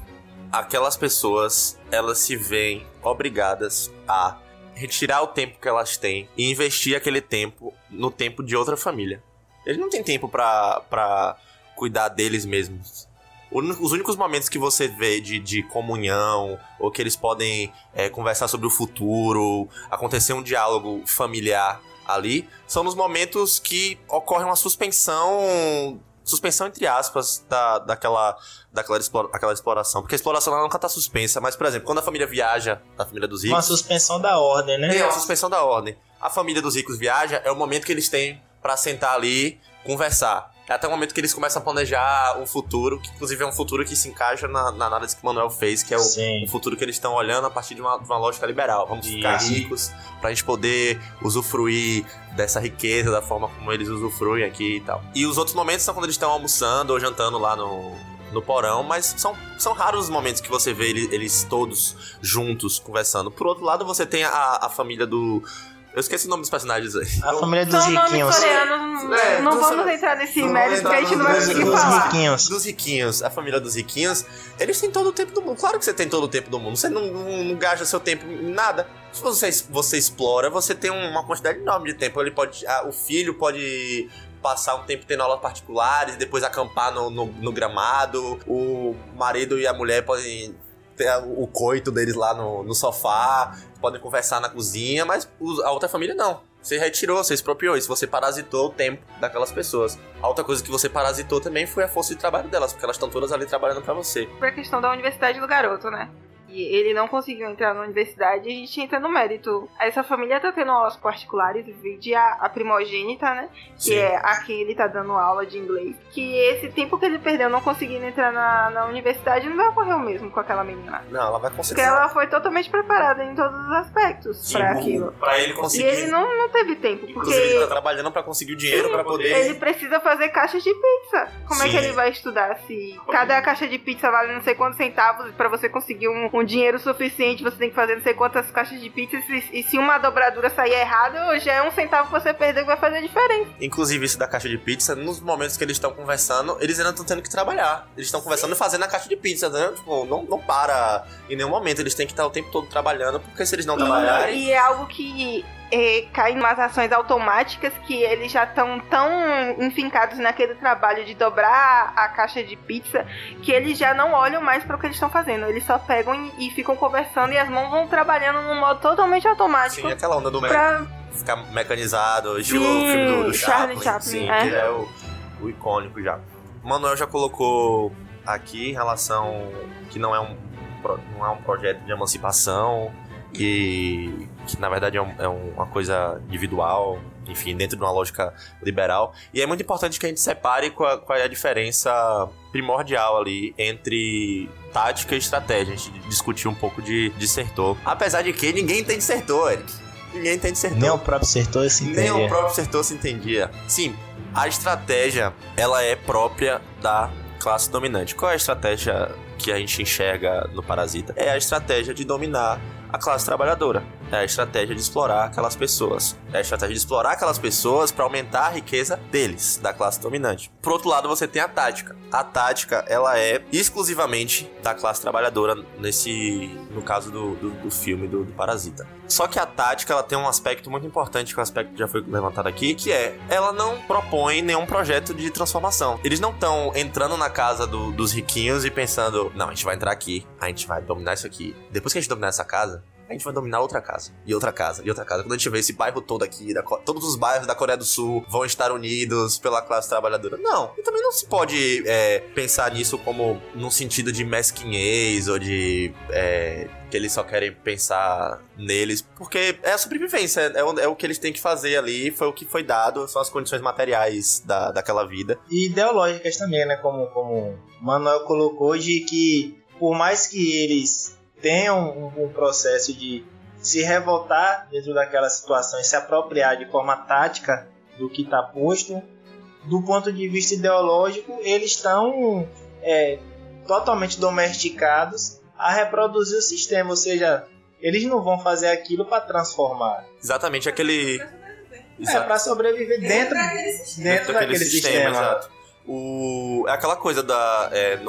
aquelas pessoas, elas se veem obrigadas a retirar o tempo que elas têm e investir aquele tempo no tempo de outra família. Eles não têm tempo pra cuidar deles mesmos. Os únicos momentos que você vê de, de comunhão, ou que eles podem é, conversar sobre o futuro, acontecer um diálogo familiar ali, são nos momentos que ocorre uma suspensão. Suspensão entre aspas da, daquela, daquela explora- aquela exploração. Porque a exploração ela nunca tá suspensa. Mas, por exemplo, quando a família viaja, a família dos ricos. Uma suspensão da ordem, né? É, a suspensão da ordem. A família dos ricos viaja, é o momento que eles têm pra sentar ali, conversar. É até o momento que eles começam a planejar um futuro, que inclusive é um futuro que se encaixa na, na análise que o Manuel fez, que é o, o futuro que eles estão olhando a partir de uma, de uma lógica liberal. Vamos ficar Isso. ricos pra gente poder usufruir dessa riqueza, da forma como eles usufruem aqui e tal. E os outros momentos são quando eles estão almoçando ou jantando lá no, no porão, mas são, são raros os momentos que você vê ele- eles, todos juntos conversando. Por outro lado, você tem a, a família do. Eu esqueci o nome dos personagens aí. A família dos São nomes riquinhos. coreanos. É, não dos- vamos entrar nesse Não mérito, porque a gente não vai conseguir dos falar. riquinhos. Dos riquinhos, a família dos riquinhos, eles têm todo o tempo do mundo. Claro que você tem todo o tempo do mundo. Você não, não, não gasta seu tempo em nada. Se você, você explora, você tem uma quantidade enorme de tempo. Ele pode. ah, o filho pode passar um tempo tendo aulas particulares, depois acampar no, no, no gramado. O marido e a mulher podem o coito deles lá no, no sofá, podem conversar na cozinha, mas a outra família não. Você retirou, você expropriou isso, você parasitou o tempo daquelas pessoas. A outra coisa que você parasitou também foi a força de trabalho delas, porque elas estão todas ali trabalhando pra você. Sobre a questão da universidade do garoto, né? E ele não conseguiu entrar na universidade e a gente entra no mérito. Essa família tá tendo aulas particulares, vide a, a primogênita, né? Que Sim. é a quem ele tá dando aula de inglês. Que esse tempo que ele perdeu não conseguindo entrar na, na universidade não vai ocorrer o mesmo com aquela menina. Não, ela vai Porque conseguir. ela foi totalmente preparada em todos os aspectos Sim, pra o- aquilo. pra ele E conseguir. ele não, não teve tempo, porque ele tá trabalhando pra conseguir o dinheiro pra poder. ele precisa fazer caixas de pizza. Como é Sim. que ele vai estudar se cada caixa de pizza vale não sei quantos centavos pra você conseguir um, um dinheiro suficiente, você tem que fazer não sei quantas caixas de pizza e, e se uma dobradura sair errado, já é um centavo que você perdeu que vai fazer diferença. Inclusive, isso da caixa de pizza, nos momentos que eles estão conversando, eles ainda estão tendo que trabalhar. Eles estão conversando e fazendo a caixa de pizza, né? Tipo, não, não para em nenhum momento. Eles têm que estar o tempo todo trabalhando, porque se eles não trabalharem. E é algo que é, cai em umas ações automáticas que eles já estão tão enfincados naquele trabalho de dobrar a caixa de pizza que eles já não olham mais para o que eles estão fazendo. Eles só pegam e, e ficam conversando e as mãos vão trabalhando num modo totalmente automático. Sim, aquela onda do me- pra... ficar mecanizado, estilo Sim, o filme do, do Charlie Chaplin, Chaplin, sim, é. que é o, o icônico já. O Manuel já colocou aqui em relação que não é um, não é um projeto de emancipação, que, que na verdade é, um- é um- uma coisa individual, enfim, dentro de uma lógica liberal. E é muito importante que a gente separe qual, qual é a diferença primordial ali entre tática e estratégia. A gente discutiu um pouco de, de Sertor. Apesar de que ninguém entende Sertor, Eric. Ninguém entende Sertor. Nem o próprio Sertor se Nem entendia. o próprio Sertor se entendia. Sim, a estratégia, ela é própria da classe dominante. Qual é a estratégia que a gente enxerga no Parasita? É a estratégia de dominar a classe trabalhadora. É a estratégia de explorar aquelas pessoas. É a estratégia de explorar aquelas pessoas para aumentar a riqueza deles, da classe dominante. Por outro lado, você tem a tática. A tática, ela é exclusivamente da classe trabalhadora nesse, no caso do, do, do filme do, do Parasita. Só que a tática, ela tem um aspecto muito importante, que é um aspecto que já foi levantado aqui, que é, ela não propõe nenhum projeto de transformação. Eles não estão entrando na casa do- dos riquinhos e pensando, não, a gente vai entrar aqui, a gente vai dominar isso aqui. Depois que a gente dominar essa casa, a gente vai dominar outra casa, e outra casa, e outra casa. Quando a gente vê esse bairro todo aqui, da, todos os bairros da Coreia do Sul vão estar unidos pela classe trabalhadora. Não, e também não se pode é, pensar nisso como num sentido de mesquinhez ou de. É, que eles só querem pensar neles, porque é a sobrevivência, é o, é o que eles têm que fazer ali, foi o que foi dado, são as condições materiais da, daquela vida. E ideológicas também, né? Como, como o Manuel colocou, de que por mais que eles tenham um, um processo de se revoltar dentro daquela situação e se apropriar de forma tática do que está posto, do ponto de vista ideológico, eles estão é, totalmente domesticados a reproduzir o sistema, ou seja, eles não vão fazer aquilo para transformar. Exatamente aquele. É, para sobreviver dentro, dentro, dentro daquele sistema. sistema. Exato. O, é aquela coisa da. É,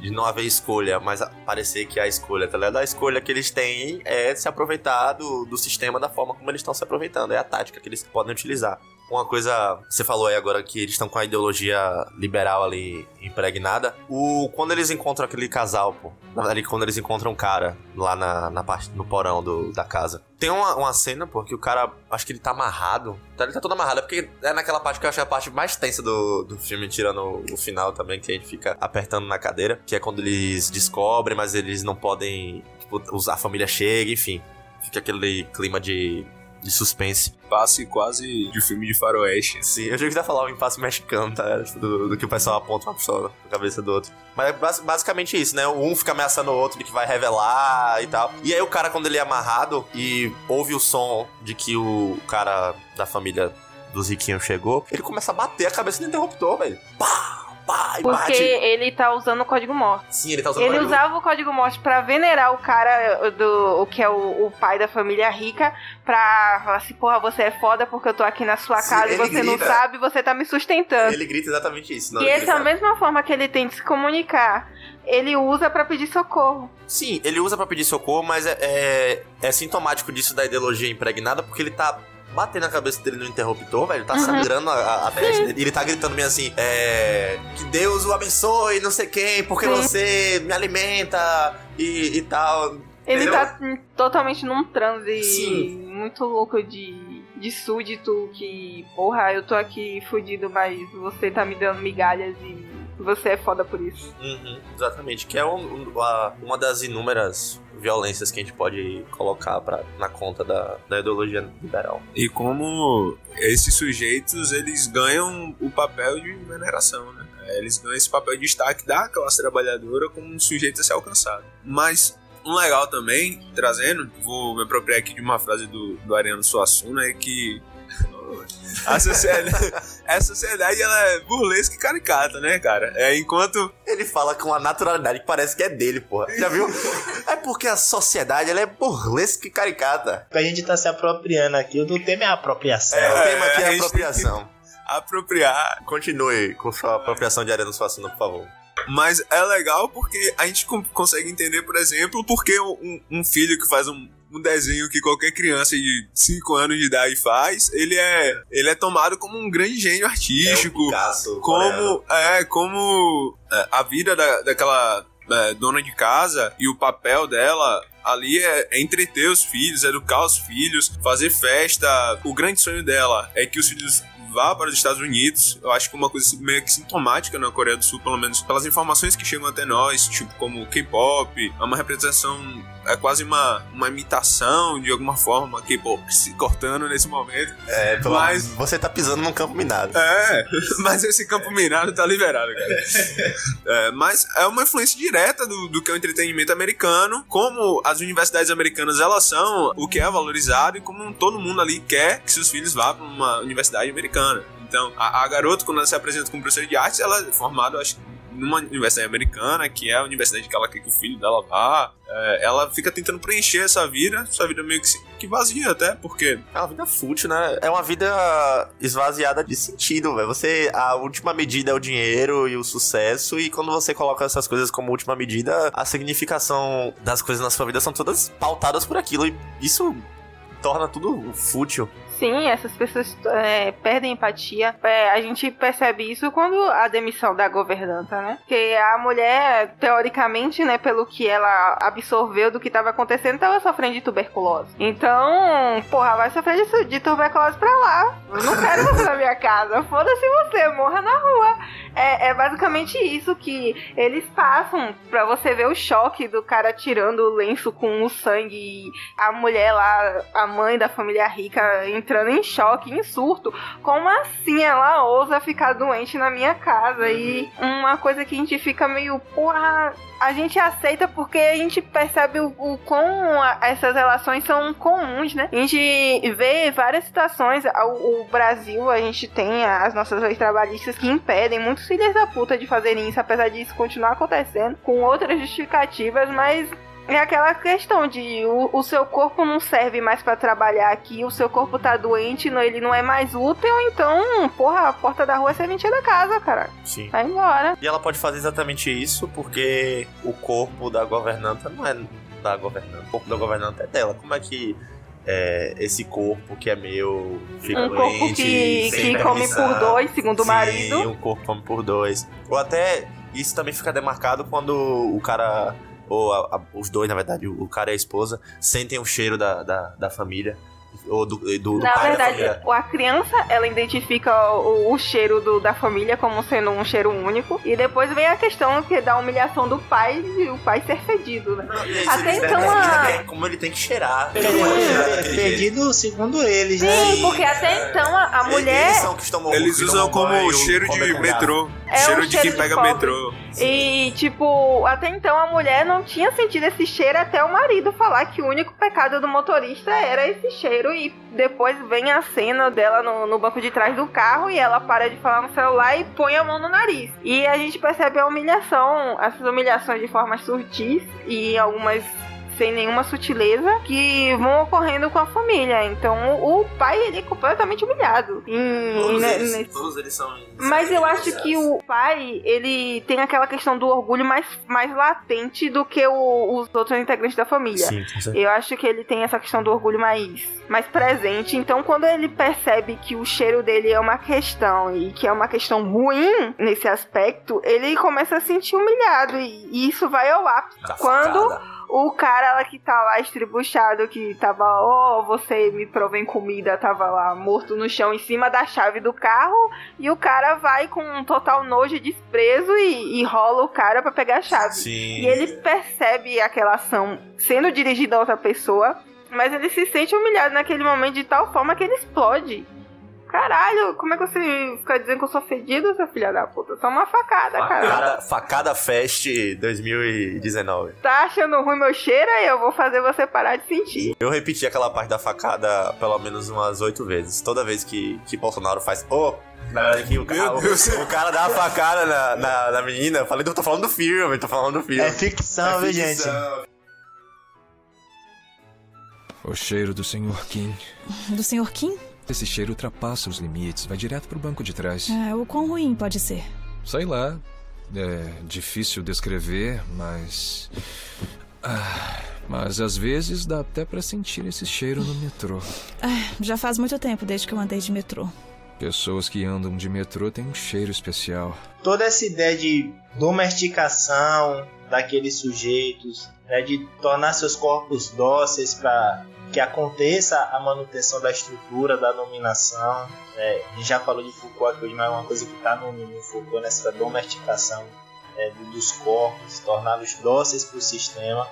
de não haver escolha, mas parecer que a escolha, tá ligado? A escolha que eles têm é se aproveitar do, do sistema da forma como eles estão se aproveitando. É a tática que eles podem utilizar. Uma coisa, você falou aí agora que eles estão com a ideologia liberal ali impregnada. O, quando eles encontram aquele casal, pô, ali quando eles encontram um cara lá na, na parte, no porão do, da casa. Tem uma, uma cena, pô, que o cara, acho que ele tá amarrado. Tá, ele tá todo amarrado, é porque é naquela parte que eu acho a parte mais tensa do, do filme, tirando o, o final também, que a gente fica apertando na cadeira. Que é quando eles descobrem, mas eles não podem, tipo, a família chega, enfim. Fica aquele clima de de suspense. Passe quase de filme de faroeste. Sim, eu já que falar o impasse mexicano, tá? Do, do, que o pessoal aponta uma pistola na cabeça do outro. Mas é basicamente isso, né? Um fica ameaçando o outro de que vai revelar e tal. E aí o cara, quando ele é amarrado e ouve o som de que o cara da família dos riquinhos chegou, ele começa a bater a cabeça no interruptor, velho. Pá! Pá, Porque bate. ele tá usando o código morte. Sim, ele tá usando Ele o código... usava o código morte pra venerar o cara do o que é o, o, pai da família rica, pra falar assim, porra, você é foda porque eu tô aqui na sua Sim, casa e ele você não grita. sabe, você tá me sustentando. Ele grita exatamente isso. E essa é a ele mesma forma que ele tem de se comunicar. Ele usa pra pedir socorro. Sim, ele usa pra pedir socorro, mas é, é, é sintomático disso da ideologia impregnada, porque ele tá batendo a cabeça dele no interruptor, velho. Tá Uhum. sangrando a, a, testa dele. E ele tá gritando meio assim: é. Que Deus o abençoe, não sei quem, porque Sim. você me alimenta e, e tal. Ele Entendeu? tá hum, totalmente num transe Sim. muito louco de, de súdito que, porra, eu tô aqui fudido, mas você tá me dando migalhas e você é foda por isso. Uhum, exatamente, que é um- um- uma das inúmeras violências que a gente pode colocar pra, na conta da, da ideologia liberal. E como esses sujeitos, eles ganham o papel de veneração, né? Eles ganham esse papel de destaque da classe trabalhadora como um sujeito a ser alcançado. Mas um legal também, trazendo, vou me apropriar aqui de uma frase do, do Ariano Suassuna, é que a sociedade, a sociedade ela é burlesca e caricata, né, cara? É, enquanto Ele fala com uma naturalidade que parece que é dele, porra. Já viu? é porque a sociedade ela é burlesca e caricata. O que a gente tá se apropriando aqui, o tema é a apropriação. É, o tema aqui é a a apropriação. apropriar Continue com sua apropriação de Ariano Suassuna, por favor. Mas é legal porque a gente consegue entender, por exemplo, porque um, um filho que faz um, um desenho que qualquer criança de 5 anos de idade faz, ele é, ele é tomado como um grande gênio artístico. Picasso, como é, como é, a vida da, daquela é, dona de casa e o papel dela ali é, é entreter os filhos, educar os filhos, fazer festa. O grande sonho dela é que os filhos vá para os Estados Unidos. Eu acho que uma coisa meio que sintomática na Coreia do Sul, pelo menos pelas informações que chegam até nós, tipo como K-pop, é uma representação, é quase uma, uma imitação de alguma forma, K-pop se cortando nesse momento. É, pelo Mas- você tá pisando num campo minado. É, mas esse campo minado tá liberado, cara. É, mas é uma influência direta do, do que é o entretenimento americano, como as universidades americanas elas são o que é valorizado e como todo mundo ali quer que seus filhos vá para uma universidade americana. Então, a, a garota, quando ela se apresenta como professora de artes, ela é formada, acho, numa universidade americana, que é a universidade que ela quer que o filho dela vá. É, ela fica tentando preencher essa vida, essa vida meio que, que vazia até, porque É uma vida fútil, né? É uma vida esvaziada de sentido, velho. Você, a última medida é o dinheiro e o sucesso, e quando você coloca essas coisas como última medida, a significação das coisas na sua vida são todas pautadas por aquilo, e isso torna tudo fútil. Sim, essas pessoas é, perdem empatia. É, a gente percebe isso quando a demissão da governanta, né? Porque a mulher, teoricamente, né, pelo que ela absorveu do que estava acontecendo, estava sofrendo de tuberculose. Então, porra, vai sofrer de, de tuberculose pra lá. Eu não quero você na minha casa. Foda-se você, morra na rua. É, é, basicamente isso que eles passam pra você ver o choque do cara tirando o lenço com o sangue e a mulher lá, a mãe da família rica, entrando em choque, em surto. Como assim ela ousa ficar doente na minha casa? E uma coisa que a gente fica meio, porra, a gente aceita porque a gente percebe o, quão essas relações são comuns, né? A gente vê várias situações. O, o Brasil, a gente tem as nossas leis trabalhistas que impedem muitos filhos da puta de fazerem isso, apesar disso continuar acontecendo, com outras justificativas, mas. É aquela questão de o, o seu corpo não serve mais pra trabalhar aqui, o seu corpo tá doente, não, ele não é mais útil, então, porra, a porta da rua é serventia da casa, cara. Sim. Vai embora. E ela pode fazer exatamente isso porque o corpo da governanta não é da governanta. O corpo da governanta é dela. Como é que é, esse corpo que é meu fica Um corpo doente? que, sem que come por dois, segundo o Sim, marido. um corpo come por dois. Ou até isso também fica demarcado quando o cara. Ou a- a- os dois, na verdade, o, o cara e a esposa, sentem o cheiro da, da, da família. Ou do, do, do Na verdade, a criança, ela identifica o, o cheiro do- da família como sendo um cheiro único. E depois vem a questão que é da humilhação do pai e o pai ser fedido, né? E aí, Até eles então, a... é como ele tem que cheirar. Não jeito. Perdido segundo eles, né? Sim, porque até então a, a mulher... Eles usam como cheiro de metrô. É cheiro um de cheiro quem de pega pobre. metrô. E, tipo, até então a mulher não tinha sentido esse cheiro até o marido falar que o único pecado do motorista era esse cheiro. E depois vem a cena dela no, no banco de trás do carro e ela para de falar no celular e põe a mão no nariz. E a gente percebe a humilhação, essas humilhações de forma sutis e algumas sem nenhuma sutileza que vão ocorrendo com a família. Então o pai ele é completamente humilhado. Em- Todos ne- eles, nesse- todos eles são. mas eu acho que o pai, ele tem aquela questão do orgulho mais, mais latente do que o- os outros integrantes da família. Sim, certeza. Eu acho que ele tem essa questão do orgulho mais, mais presente. Então, quando ele percebe que o cheiro dele é uma questão e que é uma questão ruim nesse aspecto, ele começa a se sentir humilhado. E, e isso vai ao ápice. Tá quando o cara lá que tá lá estribuchado, que tava, ó, você me provém comida, tava lá morto no chão em cima da chave do carro, e o cara vai com um total nojo e desprezo e, e rola o cara pra pegar a chave. Sim. E ele percebe aquela ação sendo dirigida a outra pessoa, mas ele se sente humilhado naquele momento de tal forma que ele explode. Caralho, como é que você fica dizendo que eu sou fedido, seu filha da puta? Só uma facada, cara. Facada, Facada Fest 2019. Tá achando ruim meu cheiro? Aí eu vou fazer você parar de sentir. Eu repeti aquela parte da facada pelo menos umas oito vezes. Toda vez que, que Bolsonaro faz. Ô! na verdade, que o, cara, o, o cara dá uma facada na, na, na menina. Eu falei, eu tô falando do filme, tô falando do filme. É ficção, viu, gente? O cheiro do Sr. Kim. Do Sr. Kim? Esse cheiro ultrapassa os limites, vai direto pro banco de trás. É, o quão ruim pode ser? Sei lá. É difícil descrever, mas. Ah, mas às vezes dá até pra sentir esse cheiro no metrô. Ah, já faz muito tempo desde que eu andei de metrô. Pessoas que andam de metrô têm um cheiro especial. Toda essa ideia de domesticação daqueles sujeitos, né, de tornar seus corpos dóceis para que aconteça a manutenção da estrutura, da dominação. né? A gente já falou de Foucault aqui hoje, mas é uma coisa que está no, no Foucault, nessa domesticação né, dos corpos, torná-los dóceis para o sistema.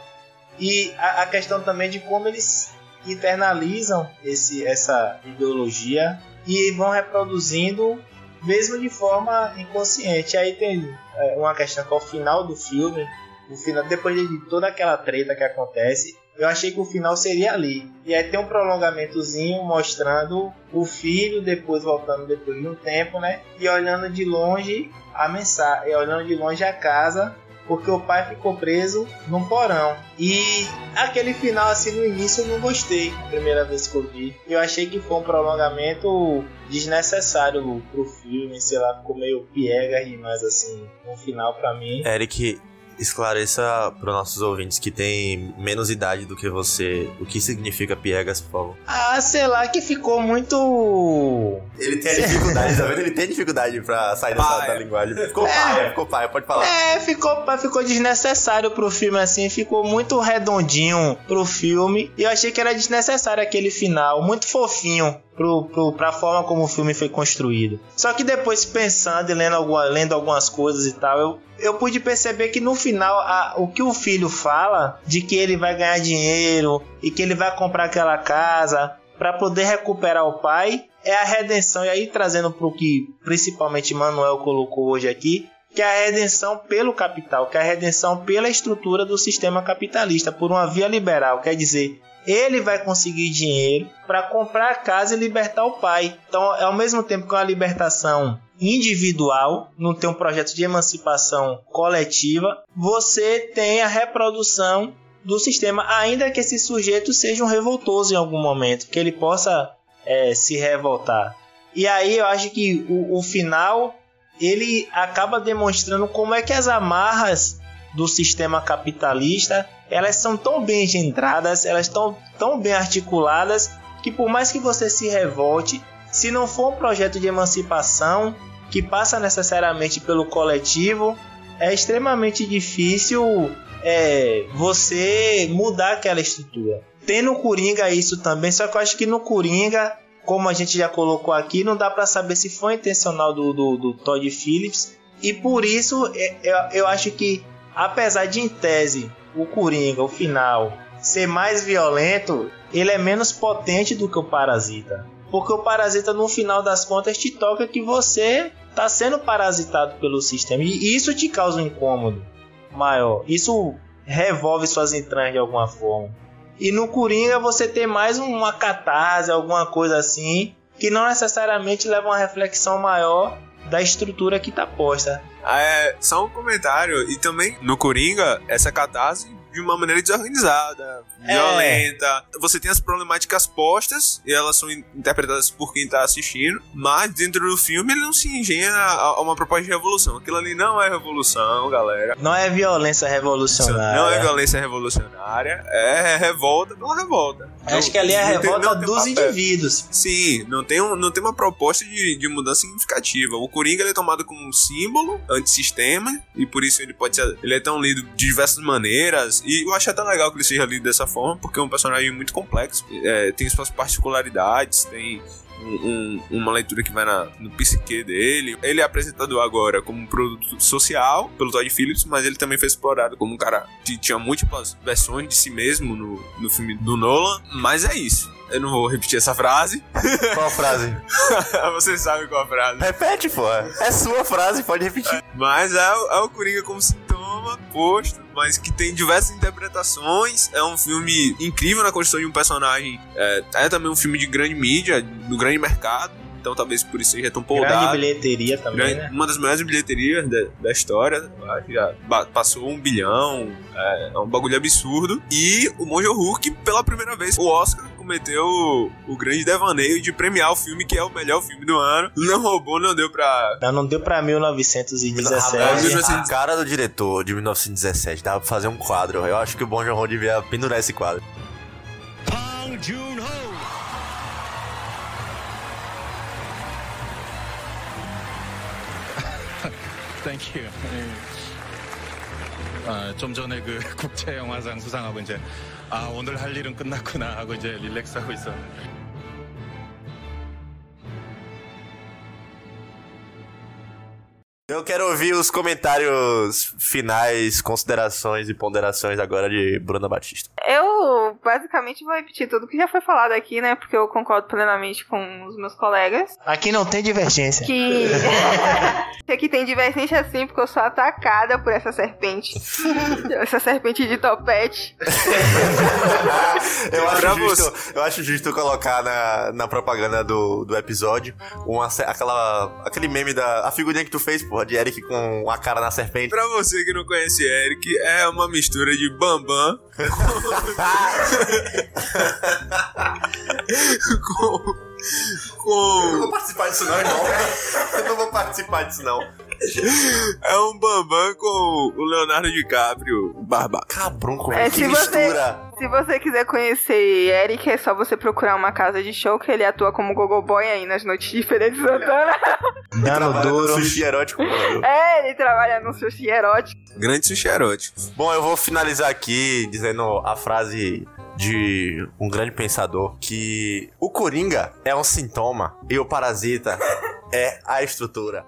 E a, a questão também de como eles internalizam esse, essa ideologia e vão reproduzindo mesmo de forma inconsciente. Aí tem é, uma questão que ao final do filme, no final, depois de toda aquela treta que acontece, eu achei que o final seria ali. E aí tem um prolongamentozinho mostrando o filho depois voltando depois de um tempo, né? E olhando de longe a mensagem, olhando de longe a casa, porque o pai ficou preso num porão. E aquele final assim no início eu não gostei, a primeira vez que eu vi. Eu achei que foi um prolongamento desnecessário pro filme, sei lá, ficou meio piega demais assim, no final pra mim. Eric, esclareça para os nossos ouvintes que têm menos idade do que você o que significa piegas, por favor. Ah, sei lá, que ficou muito. Ele tem dificuldade, tá vendo? Ele tem dificuldade pra sair dessa da linguagem. Ficou paia, ficou paia, pode falar. É, ficou, ficou desnecessário pro filme assim, ficou muito redondinho pro filme. E eu achei que era desnecessário aquele final, muito fofinho pro, pro, pra forma como o filme foi construído. Só que depois, pensando e lendo, alguma, lendo algumas coisas e tal, eu, eu pude perceber que no final a, o que o filho fala de que ele vai ganhar dinheiro e que ele vai comprar aquela casa para poder recuperar o pai é a redenção. E aí trazendo para o que principalmente Manuel colocou hoje aqui, que é a redenção pelo capital, que é a redenção pela estrutura do sistema capitalista, por uma via liberal. Quer dizer, ele vai conseguir dinheiro para comprar a casa e libertar o pai. Então, ao mesmo tempo que é uma libertação individual, não tem um projeto de emancipação coletiva, você tem a reprodução do sistema, ainda que esse sujeito seja um revoltoso em algum momento, que ele possa é, se revoltar. E aí eu acho que o, o final ele acaba demonstrando como é que as amarras do sistema capitalista elas são tão bem engendradas, elas estão tão bem articuladas que por mais que você se revolte, se não for um projeto de emancipação que passa necessariamente pelo coletivo, é extremamente difícil é, você mudar aquela estrutura. Tem no Coringa isso também, só que eu acho que no Coringa, como a gente já colocou aqui, não dá para saber se foi intencional do, do, do Todd Phillips. E por isso é, eu, eu acho que, apesar de em tese o Coringa, o final, ser mais violento, ele é menos potente do que o Parasita. Porque o Parasita, no final das contas, te toca que você está sendo parasitado pelo sistema. E isso te causa um incômodo maior. Isso revolve suas entranhas de alguma forma. E no Coringa você tem mais uma catarse, alguma coisa assim, que não necessariamente leva a uma reflexão maior da estrutura que está posta. É, só um comentário, e também no Coringa, essa catarse de uma maneira desorganizada, é. violenta. Você tem as problemáticas postas e elas são interpretadas por quem tá assistindo, mas dentro do filme ele não se engenha a uma proposta de revolução. Aquilo ali não é revolução, galera. Não é violência revolucionária. Não é violência revolucionária, é revolta pela revolta. Acho que ali é a revolta dos indivíduos. Sim, não tem, um, não tem uma proposta de, de mudança significativa. O Coringa ele é tomado como um símbolo antissistema e por isso ele pode ser. Ele é tão lido de diversas maneiras. E eu acho até legal que ele seja lido dessa forma, porque é um personagem muito complexo. É, tem suas particularidades, tem um, um, uma leitura que vai na, no psique dele. Ele é apresentado agora como um produto social pelo Todd Phillips, mas ele também foi explorado como um cara que tinha múltiplas versões de si mesmo no, no filme do Nolan. Mas é isso. Eu não vou repetir essa frase. Qual a frase? Você sabe qual a frase. Repete, pô. É sua frase, pode repetir. Mas é, é o Coringa como sintoma posto, mas que tem diversas interpretações. É um filme incrível na construção de um personagem. É, é também um filme de grande mídia, do grande mercado então talvez por isso seja tão poldado. Grande bilheteria também, grande, né? Uma das maiores bilheterias da, da história, já passou um bilhão, é, é, um bagulho absurdo. E o Monjo Hulk, pela primeira vez, o Oscar cometeu o, o, grande devaneio de premiar o filme que é o melhor filme do ano. Não roubou, não deu pra... Não, não deu pra 1917. A, a cara do diretor de 1917, dava pra fazer um quadro. Eu acho que o Bong Joon-ho devia pendurar esse quadro. Bong Joon-ho 땡큐. 아, 좀 전에 그 국제 영화상 수상하고 이제 아 오늘 할 일은 끝났구나 하고 이제 릴렉스하고 있었는데. Eu quero ouvir os comentários finais, considerações e ponderações agora de Bruna Batista. Eu basicamente vou repetir tudo que já foi falado aqui, né? Porque eu concordo plenamente com os meus colegas. Aqui não tem divergência. Que. aqui tem divergência sim, porque eu sou atacada por essa serpente. essa serpente de topete. eu, acho justo, eu acho justo colocar na, na propaganda do, do episódio uma, aquela, aquele meme da. A figurinha que tu fez, pô porra de Eric com a cara na serpente. Pra você que não conhece Eric, é uma mistura de Bambam com. com. Eu não vou participar disso, não, irmão. Eu não vou participar disso, não. É um bambam com o Leonardo DiCaprio barba. Cabrunco, É, que se você, mistura. se você quiser conhecer Eric, é só você procurar uma casa de show que ele atua como gogo boy aí nas noites de Feira de Santana. Duro. sushi erótico. é, ele trabalha no sushi erótico. Grande sushi erótico. Bom, eu vou finalizar aqui dizendo a frase de um grande pensador que o Coringa é um sintoma e o Parasita é a estrutura.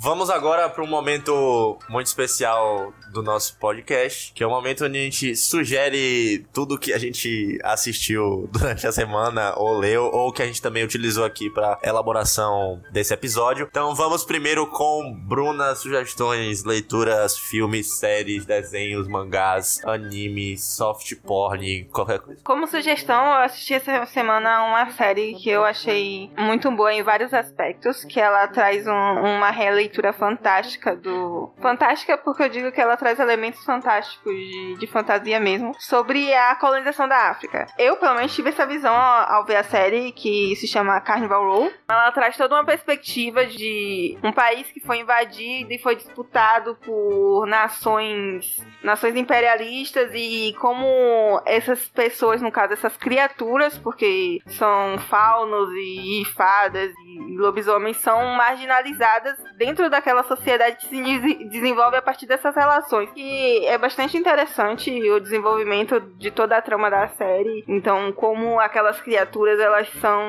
Vamos agora para um momento muito especial do nosso podcast, que é o momento onde a gente sugere tudo que a gente assistiu durante a semana, ou leu, ou que a gente também utilizou aqui para elaboração desse episódio. Então vamos primeiro com Bruna, sugestões, leituras, filmes, séries, desenhos, mangás, animes, soft porn, qualquer coisa. Como sugestão, eu assisti essa semana uma série que eu achei muito boa em vários aspectos, que ela traz um- uma releitura fantástica do... Fantástica porque eu digo que ela traz elementos fantásticos de, de fantasia mesmo, sobre a colonização da África. Eu, pelo menos, tive essa visão ao, ao ver a série, que se chama Carnival Row. Ela traz toda uma perspectiva de um país que foi invadido e foi disputado por nações nações imperialistas e como essas pessoas, no caso, essas criaturas, porque são faunos e fadas e lobisomens, são marginalizadas dentro daquela sociedade que se des- desenvolve a partir dessas relações. E é bastante interessante o desenvolvimento de toda a trama da série. Então, como aquelas criaturas elas são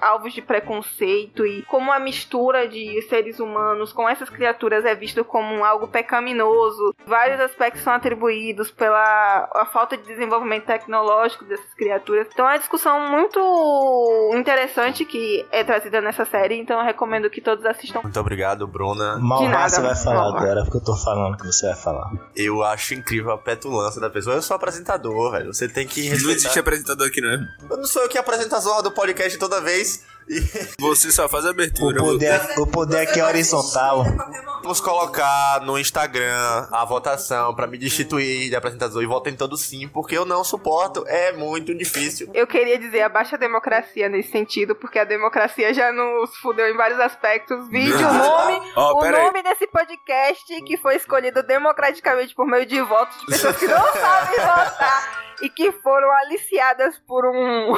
alvos de preconceito e como a mistura de seres humanos com essas criaturas é visto como algo pecaminoso. Vários aspectos são atribuídos pela a falta de desenvolvimento tecnológico dessas criaturas. Então é uma discussão muito interessante que é trazida nessa série, então eu recomendo que todos assistam. Muito obrigado, Bruna. Mal De nada, você vai falar agora, porque eu tô falando que você vai falar. Eu acho incrível a petulância da pessoa. Eu sou apresentador, velho. Você tem que Não existe apresentador aqui, não é? Eu não sou eu que apresento as honras do podcast toda vez. Você só faz a O abertura. poder, o poder aqui é horizontal. vamos colocar no Instagram a votação pra me destituir de apresentador e votem todos sim, porque eu não suporto. É muito difícil. Eu queria dizer abaixo a democracia nesse sentido, porque a democracia já nos fudeu em vários aspectos. Vídeo, o nome, Ó, o pera aí. nome desse podcast que foi escolhido democraticamente por meio de votos de pessoas que não sabem votar e que foram aliciadas por um.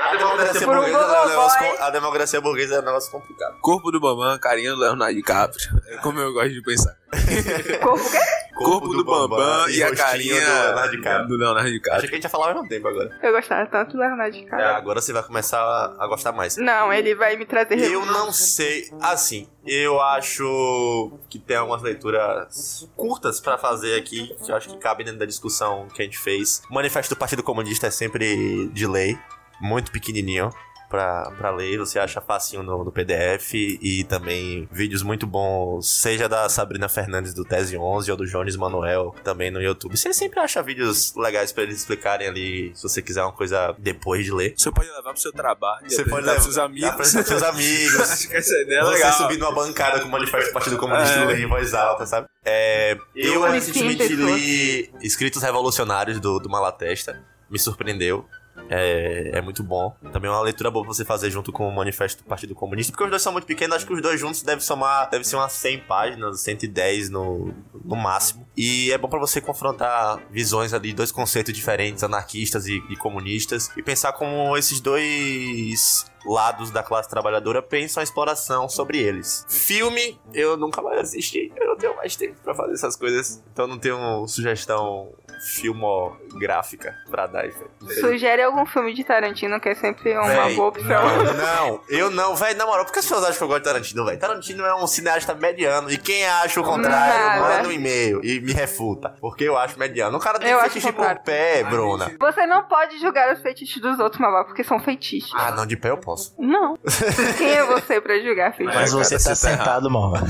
A democracia, Por um burguesa, é um negócio a democracia burguesa é um negócio complicado. Corpo do Bambam, carinha do Leonardo DiCaprio. É como eu gosto de pensar. Corpo quê? Corpo, do, Bambam e, a rostinho carinha do Leonardo DiCaprio. do Leonardo Achei DiCaprio. que a gente ia falar ao mesmo tempo agora. Eu gostava tanto do Leonardo É, DiCaprio. agora você vai começar a, a gostar mais. Não, ele vai me trazer Eu não sei. Assim, eu acho que tem algumas leituras curtas pra fazer aqui, que eu acho que cabe dentro da discussão que a gente fez. O Manifesto do Partido Comunista é sempre de lei, muito pequenininho. Pra, pra ler, você acha facinho no, no PDF e também vídeos muito bons, seja da Sabrina Fernandes do Tese 11 ou do Jones Manuel também no YouTube. Você sempre acha vídeos legais pra eles explicarem ali, se você quiser uma coisa depois de ler. Você pode levar pro seu trabalho, Você pode levar pros seus amigos. apresentar pros seus amigos. Acho que essa ideia é Você legal. subir numa bancada com o manifesto do Partido Comunista É. e ler em voz alta, sabe? É, eu Eu recentemente li Escritos Revolucionários do, do Malatesta. Me surpreendeu. É, é muito bom. Também é uma leitura boa pra você fazer junto com o Manifesto do Partido Comunista, porque os dois são muito pequenos, acho que os dois juntos devem somar, deve ser umas 100 páginas, 110 no, no máximo. E é bom pra você confrontar visões ali, dois conceitos diferentes, anarquistas e, e comunistas, e pensar como esses dois lados da classe trabalhadora pensam a exploração sobre eles. Filme, eu nunca mais assisti, eu não tenho mais tempo pra fazer essas coisas, então não tenho sugestão filmográfica pra dar. velho. Sugere algum filme de Tarantino, que é sempre uma Véi, boa opção. Não, não, eu não, velho, na moral, por que as pessoas acham que eu gosto de Tarantino, velho? Tarantino é um cineasta mediano, e quem acha o contrário, Nada. manda um e-mail e me refuta, porque eu acho mediano. O cara tem Eu fetiche por pé, Bruna. Você não pode julgar os feitiços dos outros, Mabá, porque são feitiços. Ah, não, de pé eu posso. Não. Quem é você pra julgar feitiços? Mas você cara, tá tá sentado, mano.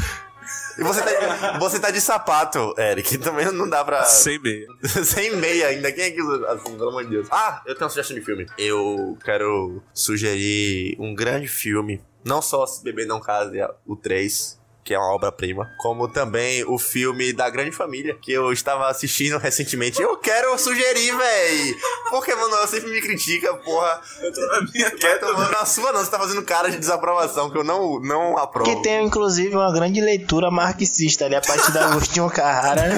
E você tá, você tá de sapato, Eric, também não dá pra... Sem meia. Sem meia ainda. Quem é que usa assim, pelo amor de Deus? Ah, eu tenho uma sugestão de filme. Eu quero sugerir um grande filme. Não só Se Beber Não Case, o 3, que é uma obra-prima, como também o filme da Grande Família, que eu estava assistindo recentemente. Eu quero sugerir, véi! Porque Manuel sempre me critica, porra. Eu tô na minha tomando na sua, não. Você tá fazendo cara de desaprovação que eu não, não aprovo. Que tem, inclusive, uma grande leitura marxista ali, a partir da Agostinho Carrara.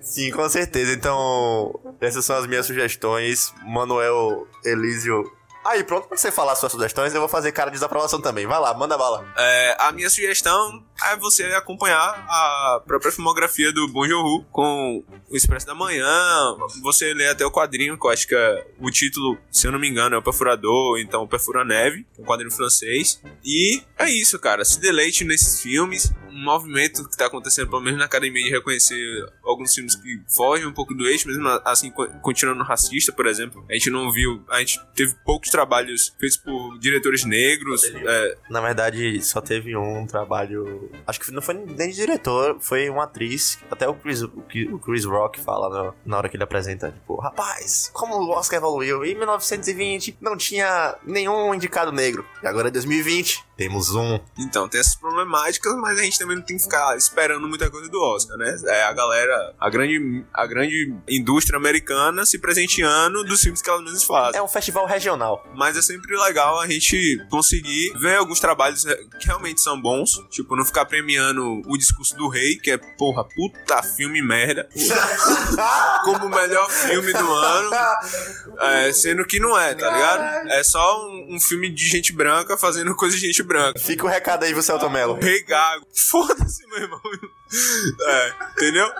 Sim, com certeza. Então, essas são as minhas sugestões. Manuel Elísio. Aí, pronto, pra você falar suas sugestões, eu vou fazer cara de desaprovação também. Vai lá, manda bala. É, a minha sugestão é você acompanhar a própria filmografia do Bon Joon-ho com o Expresso da Manhã. Você lê até o quadrinho, que eu acho que é, o título, se eu não me engano, é o Perfurador, então o Perfura Neve, é um quadrinho francês. E é isso, cara. Se deleite nesses filmes. Um movimento que tá acontecendo, pelo menos na academia, de reconhecer alguns filmes que fogem um pouco do eixo, mesmo assim, co- continuando racista, por exemplo. A gente não viu, a gente teve poucos trabalhos feitos por diretores negros. É, Na verdade, só teve um trabalho. Acho que não foi nem de diretor, foi uma atriz. Até o Chris, o Chris- Rock fala na, na hora que ele apresenta: tipo, rapaz, como o Oscar evoluiu. Em 1920 não tinha nenhum indicado negro. E agora é 2020, temos um. Então, tem essas problemáticas, mas a gente também não tem que ficar esperando muita coisa do Oscar, né? É a galera, a grande, a grande indústria americana se presenteando dos filmes que elas mesmas fazem. É um festival regional. Mas é sempre legal a gente conseguir ver alguns trabalhos que realmente são bons. Tipo, não ficar premiando o discurso do rei, que é, porra, puta filme merda. como o melhor filme do ano. É, sendo que não é, tá ligado? É só um, um filme de gente branca fazendo coisa de gente branca. Fica o recado aí, você, Melo. Rei Gago. Foda-se, meu irmão. É, entendeu?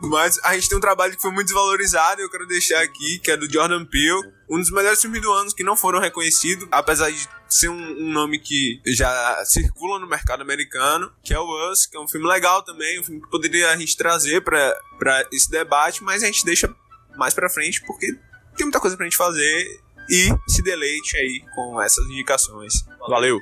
Mas a gente tem um trabalho que foi muito desvalorizado eu quero deixar aqui, que é do Jordan Peele. Um dos melhores filmes do ano que não foram reconhecidos, apesar de ser um, um nome que já circula no mercado americano, que é o Us, que é um filme legal também, um filme que poderia a gente trazer pra esse debate, mas a gente deixa mais pra frente porque tem muita coisa pra gente fazer e se deleite aí com essas indicações. Valeu!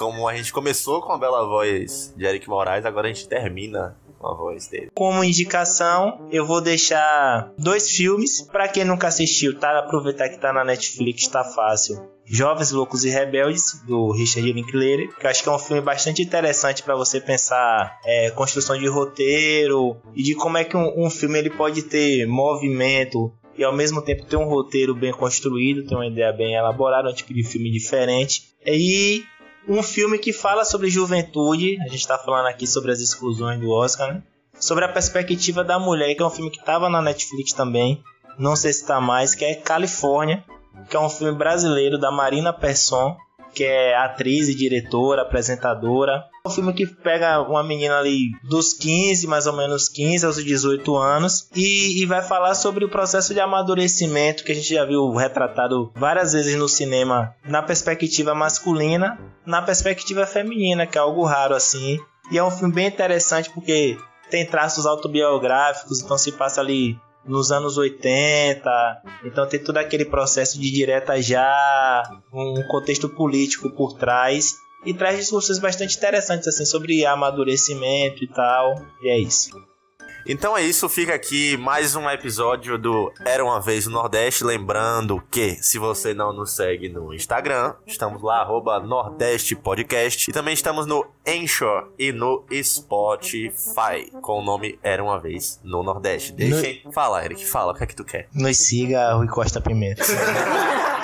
Como a gente começou com a bela voz de Eric Moraes, agora a gente termina com a voz dele. Como indicação, eu vou deixar dois filmes. Pra quem nunca assistiu, tá? Aproveitar que tá na Netflix, tá fácil. Jovens Loucos e Rebeldes, do Richard Linklater, que eu acho que é um filme bastante interessante para você pensar é, construção de roteiro e de como é que um, um filme ele pode ter movimento e ao mesmo tempo ter um roteiro bem construído, ter uma ideia bem elaborada, um tipo de filme diferente. E um filme que fala sobre juventude, a gente tá falando aqui sobre as exclusões do Oscar, né? Sobre a perspectiva da mulher, que é um filme que tava na Netflix também, não sei se tá mais, que é Califórnia, que é um filme brasileiro da Marina Persson, que é atriz e diretora, apresentadora. É um filme que pega uma menina ali dos 15, mais ou menos 15 aos 18 anos, e, e vai falar sobre o processo de amadurecimento que a gente já viu retratado várias vezes no cinema na perspectiva masculina, na perspectiva feminina, que é algo raro assim. E é um filme bem interessante porque tem traços autobiográficos, então se passa ali nos anos 80, então tem todo aquele processo de direta já, um contexto político por trás e traz discussões bastante interessantes assim sobre amadurecimento e tal. E é isso. Então é isso, fica aqui mais um episódio do Era uma Vez no Nordeste. Lembrando que, se você não nos segue no Instagram, estamos lá, arroba Nordeste Podcast. E também estamos no Anchor e no Spotify, com o nome Era uma Vez no Nordeste. Deixem. Fala, Eric, fala, o que é que tu quer? Nos siga Rui Costa Pimenta.